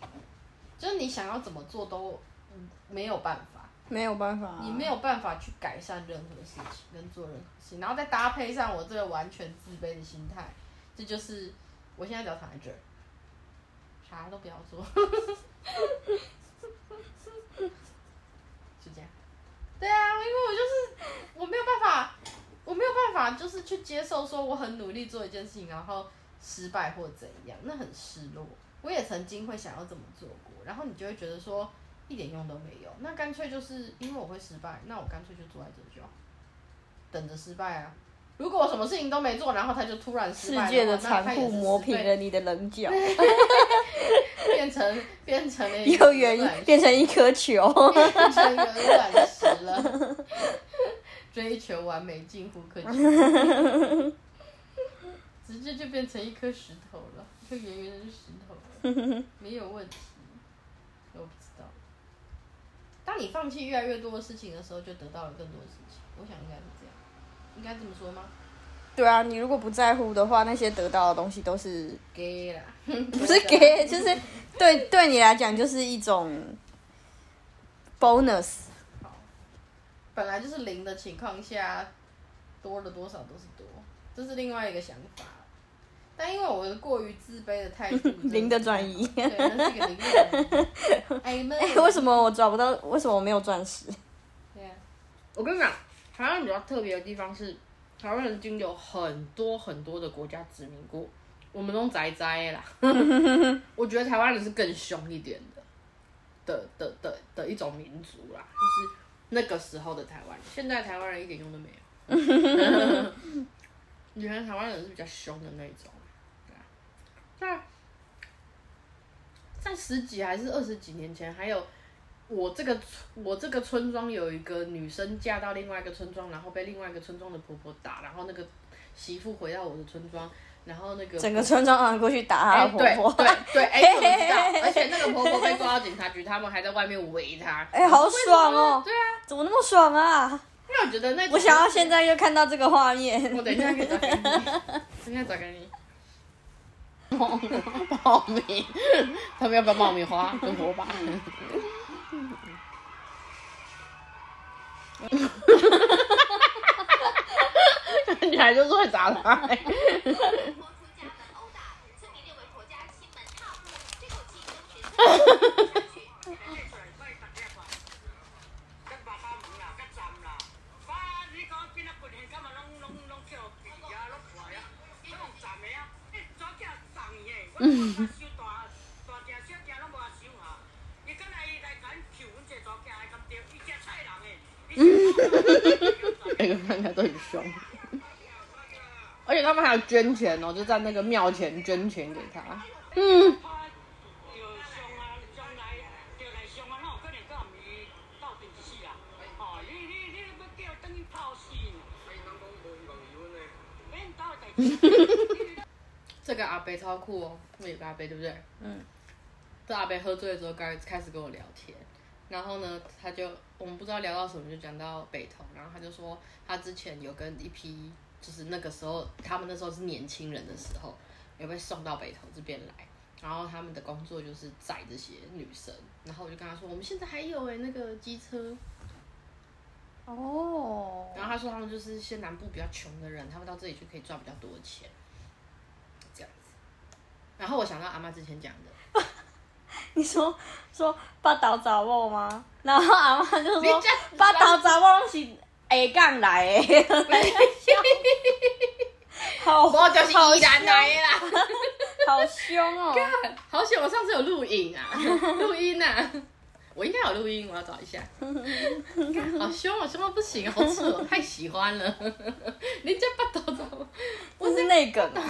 就是你想要怎么做都嗯没有办法，没有办法、你没有办法去改善任何事情跟做任何事，然后再搭配上我这个完全自卑的心态，这就是我现在只要躺在这儿，啥都不要做，就这样。对啊，因为我就是我没有办法，我没有办法，就是去接受说我很努力做一件事情，然后失败或怎样，那很失落。我也曾经会想要这么做过，然后你就会觉得说一点用都没有，那干脆就是因为我会失败，那我干脆就坐在这就好，等着失败啊。如果我什么事情都没做，然后他就突然失世败界的残酷磨平了你的棱角，变成变成了一个又圆变成一颗球。变成一个卵石了，追求完美近乎可及，直接就变成一颗石头了，就圆圆的石头了，没有问题。当你放弃越来越多的事情的时候，就得到了更多的事情。我想应该是这样，应该这么说吗？对啊，你如果不在乎的话，那些得到的东西都是给啦，不是给，就是对对你来讲就是一种 bonus。本来就是零的情况下，多了多少都是多，这是另外一个想法。但因为我的过于自卑的态度，零的转移对，那是一个零的转移。哎为什么我找不到？为什么我没有钻石？对啊，我跟你讲，台湾比较特别的地方是，台湾人经有很多很多的国家殖民过，我们都宅宅啦。我觉得台湾人是更凶一点的，的的的的一种民族啦，就是那个时候的台湾，现在台湾人一点用都没有。原来台湾人是比较凶的那种，对啊，在在十几还是二十几年前，还有我这个我这个村庄有一个女生嫁到另外一个村庄，然后被另外一个村庄的婆婆打，然后那个媳妇回到我的村庄，然后那个整个村庄让人过去打婆婆，对哎、我知道，而且那个婆婆被抓到警察局，他们还在外面围她。哎、好爽哦！对啊，怎么那么爽啊？因为我觉得那种我想要现在就看到这个画面。我等一下可以找给你，等一下找给你。爆米，他们要不要爆米花跟火把？看起来就是会打捐钱哦，就在那个庙前捐钱给他。嗯，这个阿伯超酷哦，那有个阿伯对不对？嗯。这阿伯喝醉的时候，开开始跟我聊天，然后呢，他就我们不知道聊到什么，就讲到北投，然后他就说他之前有跟一批，就是那个时候他们那时候是年轻人的时候，也被送到北投这边来，然后他们的工作就是载这些女生，然后我就跟他说，我们现在还有哎、那个机车，哦，然后他说他们就是一些南部比较穷的人，他们到这里就可以赚比较多的钱，这样子。然后我想到阿妈之前讲的，你说说八岛找某吗？然后阿妈就说八岛找某是下港来的，好，我就是好宜兰来的啦。好凶哦！好险，我上次有录影啊，录音啊，我应该有录音，我要找一下。干好凶哦，凶到不行，好扯哦，太喜欢了。人家把头怎么？我是内梗啊，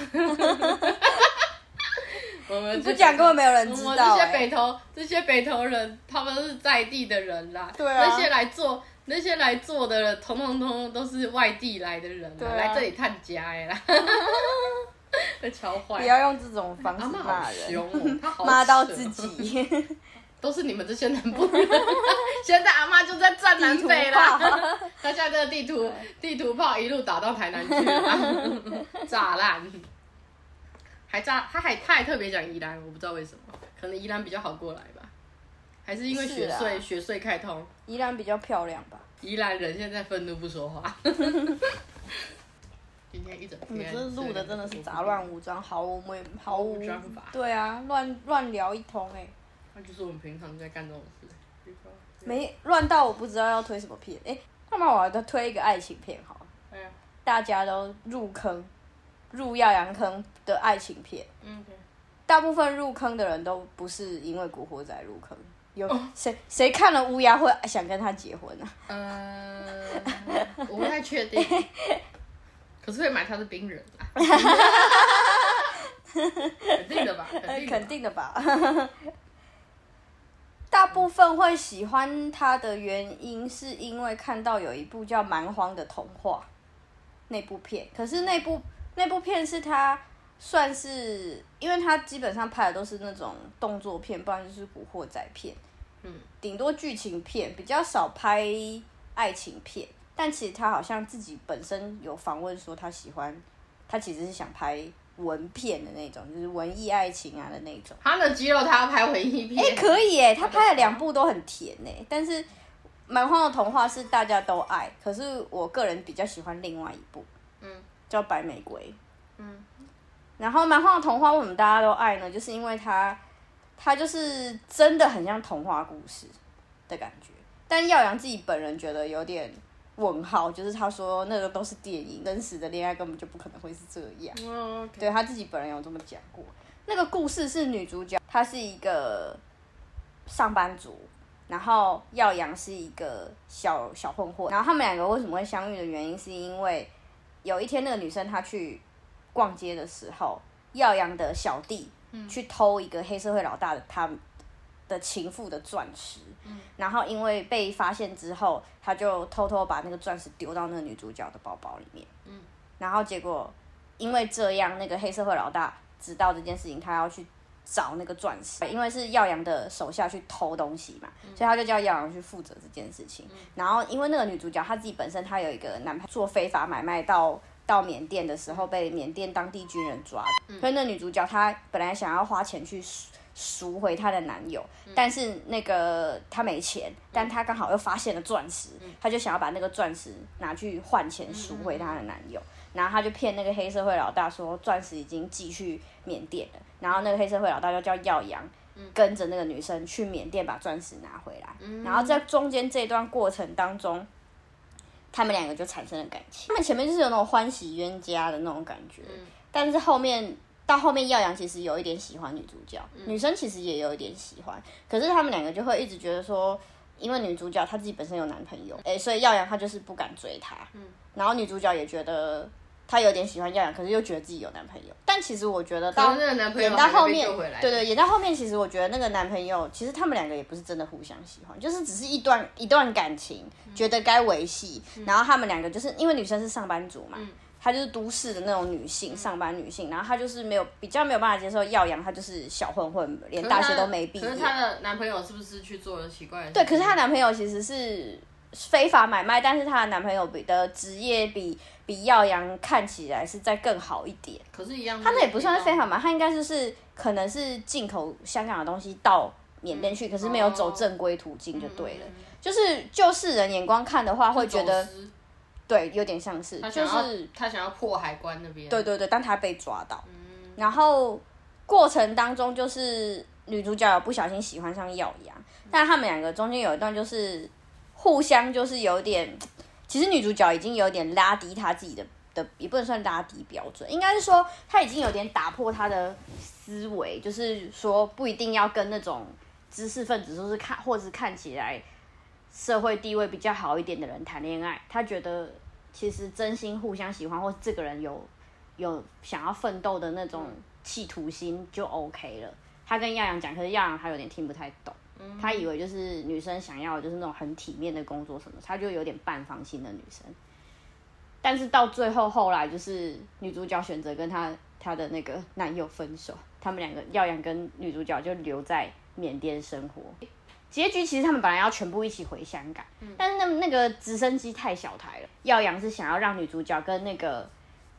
我们不讲根本没有人知我们这些。北投，这些北投人，他们都是在地的人啦。对啊那些来做，那些来做的，统统统统都是外地来的人来这里探家哎啦。在敲坏。不要用这种方式骂人，凶哦，他好骂到自己。都是你们这些南部人。现在阿妈就在站南北啦他现在这个地图地图炮一路打到台南去了，炸烂。还炸，他还他还特别讲宜兰，我不知道为什么，可能宜兰比较好过来吧，还是因为雪穗雪穗开通，宜兰比较漂亮吧？宜兰人现在愤怒不说话。今天一整天，你们这录的真的是杂乱无章，毫无没毫无章法。对啊，乱乱聊一通哎、那就是我们平常在干这种事。没乱到我不知道要推什么片。哎，要么我要推一个爱情片好了，哎呀，大家都入坑，入耀阳坑的爱情片，嗯大部分入坑的人都不是因为古惑仔入坑，有哦谁谁看了乌鸦会想跟他结婚啊？呃，我不太确定，可是会买他的冰人啊，肯定的吧？肯定的吧肯定的吧。大部分会喜欢他的原因，是因为看到有一部叫《蛮荒的童话》那部片，可是那部那部片是他算是，因为他基本上拍的都是那种动作片，不然就是古惑仔片，嗯，顶多剧情片，比较少拍爱情片。但其实他好像自己本身有访问说，他喜欢，他其实是想拍文片的那种，就是文艺爱情啊的那种。他的肌肉他要拍文艺片，哎、可以哎，他拍了两部都很甜哎，但是《蛮荒的童话》是大家都爱，可是我个人比较喜欢另外一部，嗯，叫《白玫瑰》。嗯，然后《蛮荒的童话》为什么大家都爱呢？就是因为它，它就是真的很像童话故事的感觉，但耀阳自己本人觉得有点问号，就是他说那个都是电影，真实的恋爱根本就不可能会是这样。对他自己本人有这么讲过。那个故事是女主角，她是一个上班族，然后耀阳是一个小小混混，然后他们两个为什么会相遇的原因，是因为有一天那个女生她去逛街的时候，耀阳的小弟去偷一个黑社会老大的他的情妇的钻石，然后因为被发现之后，他就偷偷把那个钻石丢到那个女主角的包包里面，嗯然后结果因为这样，那个黑社会老大知道这件事情，他要去找那个钻石，因为是耀阳的手下去偷东西嘛，所以他就叫耀阳去负责这件事情。然后因为那个女主角她自己本身她有一个男朋友做非法买卖到。到缅甸的时候被缅甸当地军人抓，所以那女主角她本来想要花钱去赎赎回她的男友，但是那个她没钱，但她刚好又发现了钻石，她就想要把那个钻石拿去换钱赎回她的男友。然后她就骗那个黑社会老大说钻石已经寄去缅甸了，然后那个黑社会老大就叫耀阳跟着那个女生去缅甸把钻石拿回来，然后在中间这段过程当中，他们两个就产生了感情。他们前面就是有那种欢喜冤家的那种感觉，但是后面到后面耀阳其实有一点喜欢女主角，女生其实也有一点喜欢，可是他们两个就会一直觉得说。因为女主角她自己本身有男朋友，哎、所以耀阳她就是不敢追她。嗯，然后女主角也觉得她有点喜欢耀阳，可是又觉得自己有男朋友。但其实我觉得到那个男朋友演到后面对对，演到后面，其实我觉得那个男朋友，其实他们两个也不是真的互相喜欢，就是只是一段一段感情，觉得该维系。然后他们两个就是因为女生是上班族嘛，她就是都市的那种女性，上班女性，然后她就是没有比较没有办法接受耀阳，她就是小混混，连大学都没毕业。可是她的男朋友是不是去做了奇怪的？对，可是她男朋友其实是非法买卖，但是她的男朋友比的职业比比耀阳看起来是再更好一点。可是一样，他那也不算是非法嘛，他应该就是可能是进口香港的东西到缅甸去，可是没有走正规途径就对了。就是就世人眼光看的话，会觉得对，有点像是，就是他想要破海关那边，对对对，但他被抓到，然后过程当中就是女主角有不小心喜欢上耀阳，但他们两个中间有一段就是互相就是有点，其实女主角已经有点拉低她自己的的，也不能算拉低标准，应该是说她已经有点打破她的思维，就是说不一定要跟那种知识分子，就是看或是看起来社会地位比较好一点的人谈恋爱，她觉得其实真心互相喜欢，或这个人有有想要奋斗的那种企图心就 OK 了。他跟耀阳讲，可是耀阳他有点听不太懂，他以为就是女生想要的就是那种很体面的工作什么，他就有点半放心的女生。但是到最后后来就是女主角选择跟她她的那个男友分手，他们两个耀阳跟女主角就留在缅甸生活。结局其实他们本来要全部一起回香港，但是那那个直升机太小台了。耀阳是想要让女主角跟那个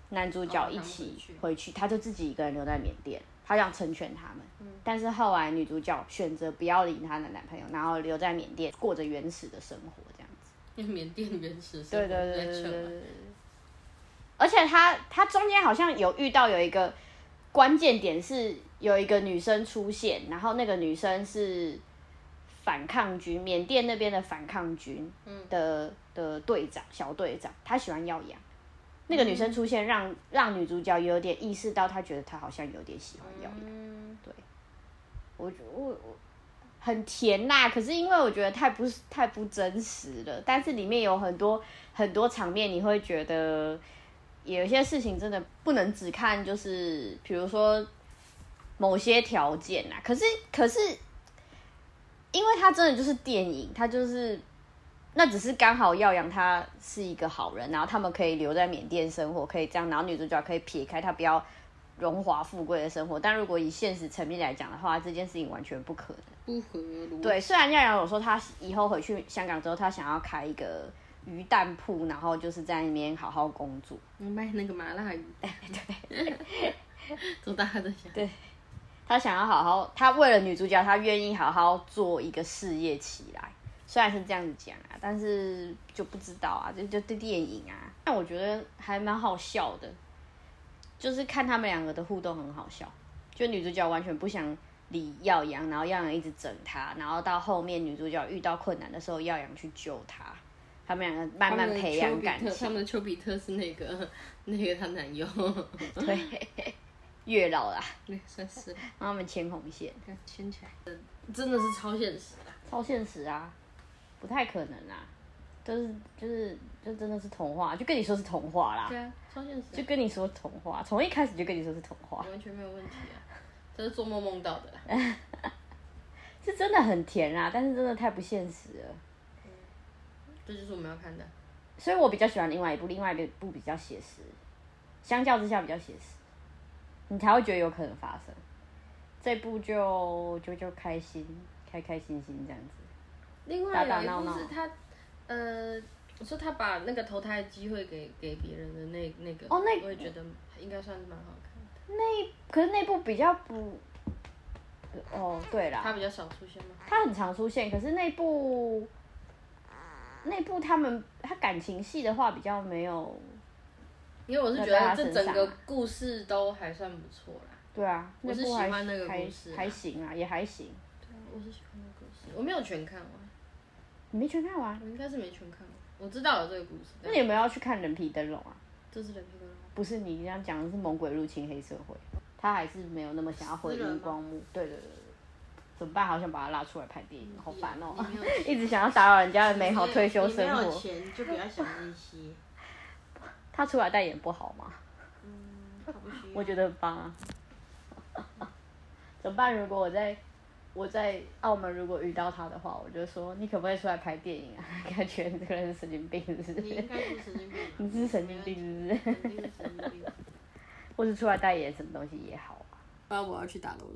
男主角一起回去，他就自己一个人留在缅甸，他想成全他们。但是后来女主角选择不要理她的男朋友，然后留在缅甸过着原始的生活，这样子。因为缅甸原始生活对对对对对对。而且他他中间好像有遇到有一个关键点是有一个女生出现，然后那个女生是反抗军，缅甸那边的反抗军的、的队长小队长，她喜欢耀阳。那个女生出现让，让女主角有点意识到，她觉得她好像有点喜欢耀阳。嗯，我我我很甜呐、可是因为我觉得太不太不真实了，但是里面有很多很多场面，你会觉得有一些事情真的不能只看，就是比如说某些条件啊。可是可是，因为它真的就是电影，它就是那只是刚好耀阳他是一个好人，然后他们可以留在缅甸生活，可以这样，然后女主角可以撇开他不要荣华富贵的生活。但如果以现实层面来讲的话，这件事情完全不可能。不合逻辑。对，虽然耀阳有说他以后回去香港之后，他想要开一个鱼蛋铺，然后就是在那边好好工作。我卖那个麻辣鱼，对，做大家在想，对 他想要好好，他为了女主角，他愿意好好做一个事业起来。虽然是这样子讲啊，但是就不知道啊，就就对电影啊，但我觉得还蛮好笑的，就是看他们两个的互动很好笑。就女主角完全不想理耀阳，然后耀阳一直整她，然后到后面女主角遇到困难的时候，耀阳去救她，他们两个慢慢培养感情他情。们的丘比特是那个那个她男友，对，月老啦，对，算是了让他们牵红线，看牵起来，真的是超现实的。超现实啊，不太可能啦，就是就是就真的是童话，就跟你说是童话啦对，啊，超现实啊，就跟你说童话，从一开始就跟你说是童话，完全没有问题啊，这是做梦梦到的啦。是真的很甜啊，但是真的太不现实了，这就是我们要看的。所以我比较喜欢另外一部，另外一部比较写实，相较之下比较写实，你才会觉得有可能发生。这部就就就开心，开开心心这样子。另外有一部是他，呃，我说他把那个投胎的机会给给别人的那那个，哦那我也觉得应该算是蛮好看的。那可是那部比较不，哦对啦，他比较少出现吗？他很常出现，可是那部那部他们他感情戏的话比较没有，因为我是觉得这整个故事都还算不错啦。对啊，我是喜欢那个故事啊还行啊，也还行。对啊我是喜欢那个故事，我没有全看完，你没全看完？我应该是没全看完。我知道有这个故事，那你有没有要去看《人皮灯笼》啊？这是人皮灯笼不是你这样讲的是《猛鬼入侵黑社会》，他还是没有那么想要回荧光幕。对对对对，怎么办？好想把他拉出来拍电影，好烦哦、一直想要打扰人家的美好退休生活。有钱就不要想那些。他出来代言不好吗？嗯。我觉得很棒啊。怎么办？如果我在我在澳门如果遇到他的话，我就说你可不可以出来拍电影啊？感觉你这个人是神经病，是不是？你应该是神经病。你是神经病，是不是？是神经病。或者出来代言什么东西也好啊。不然我要去打楼了。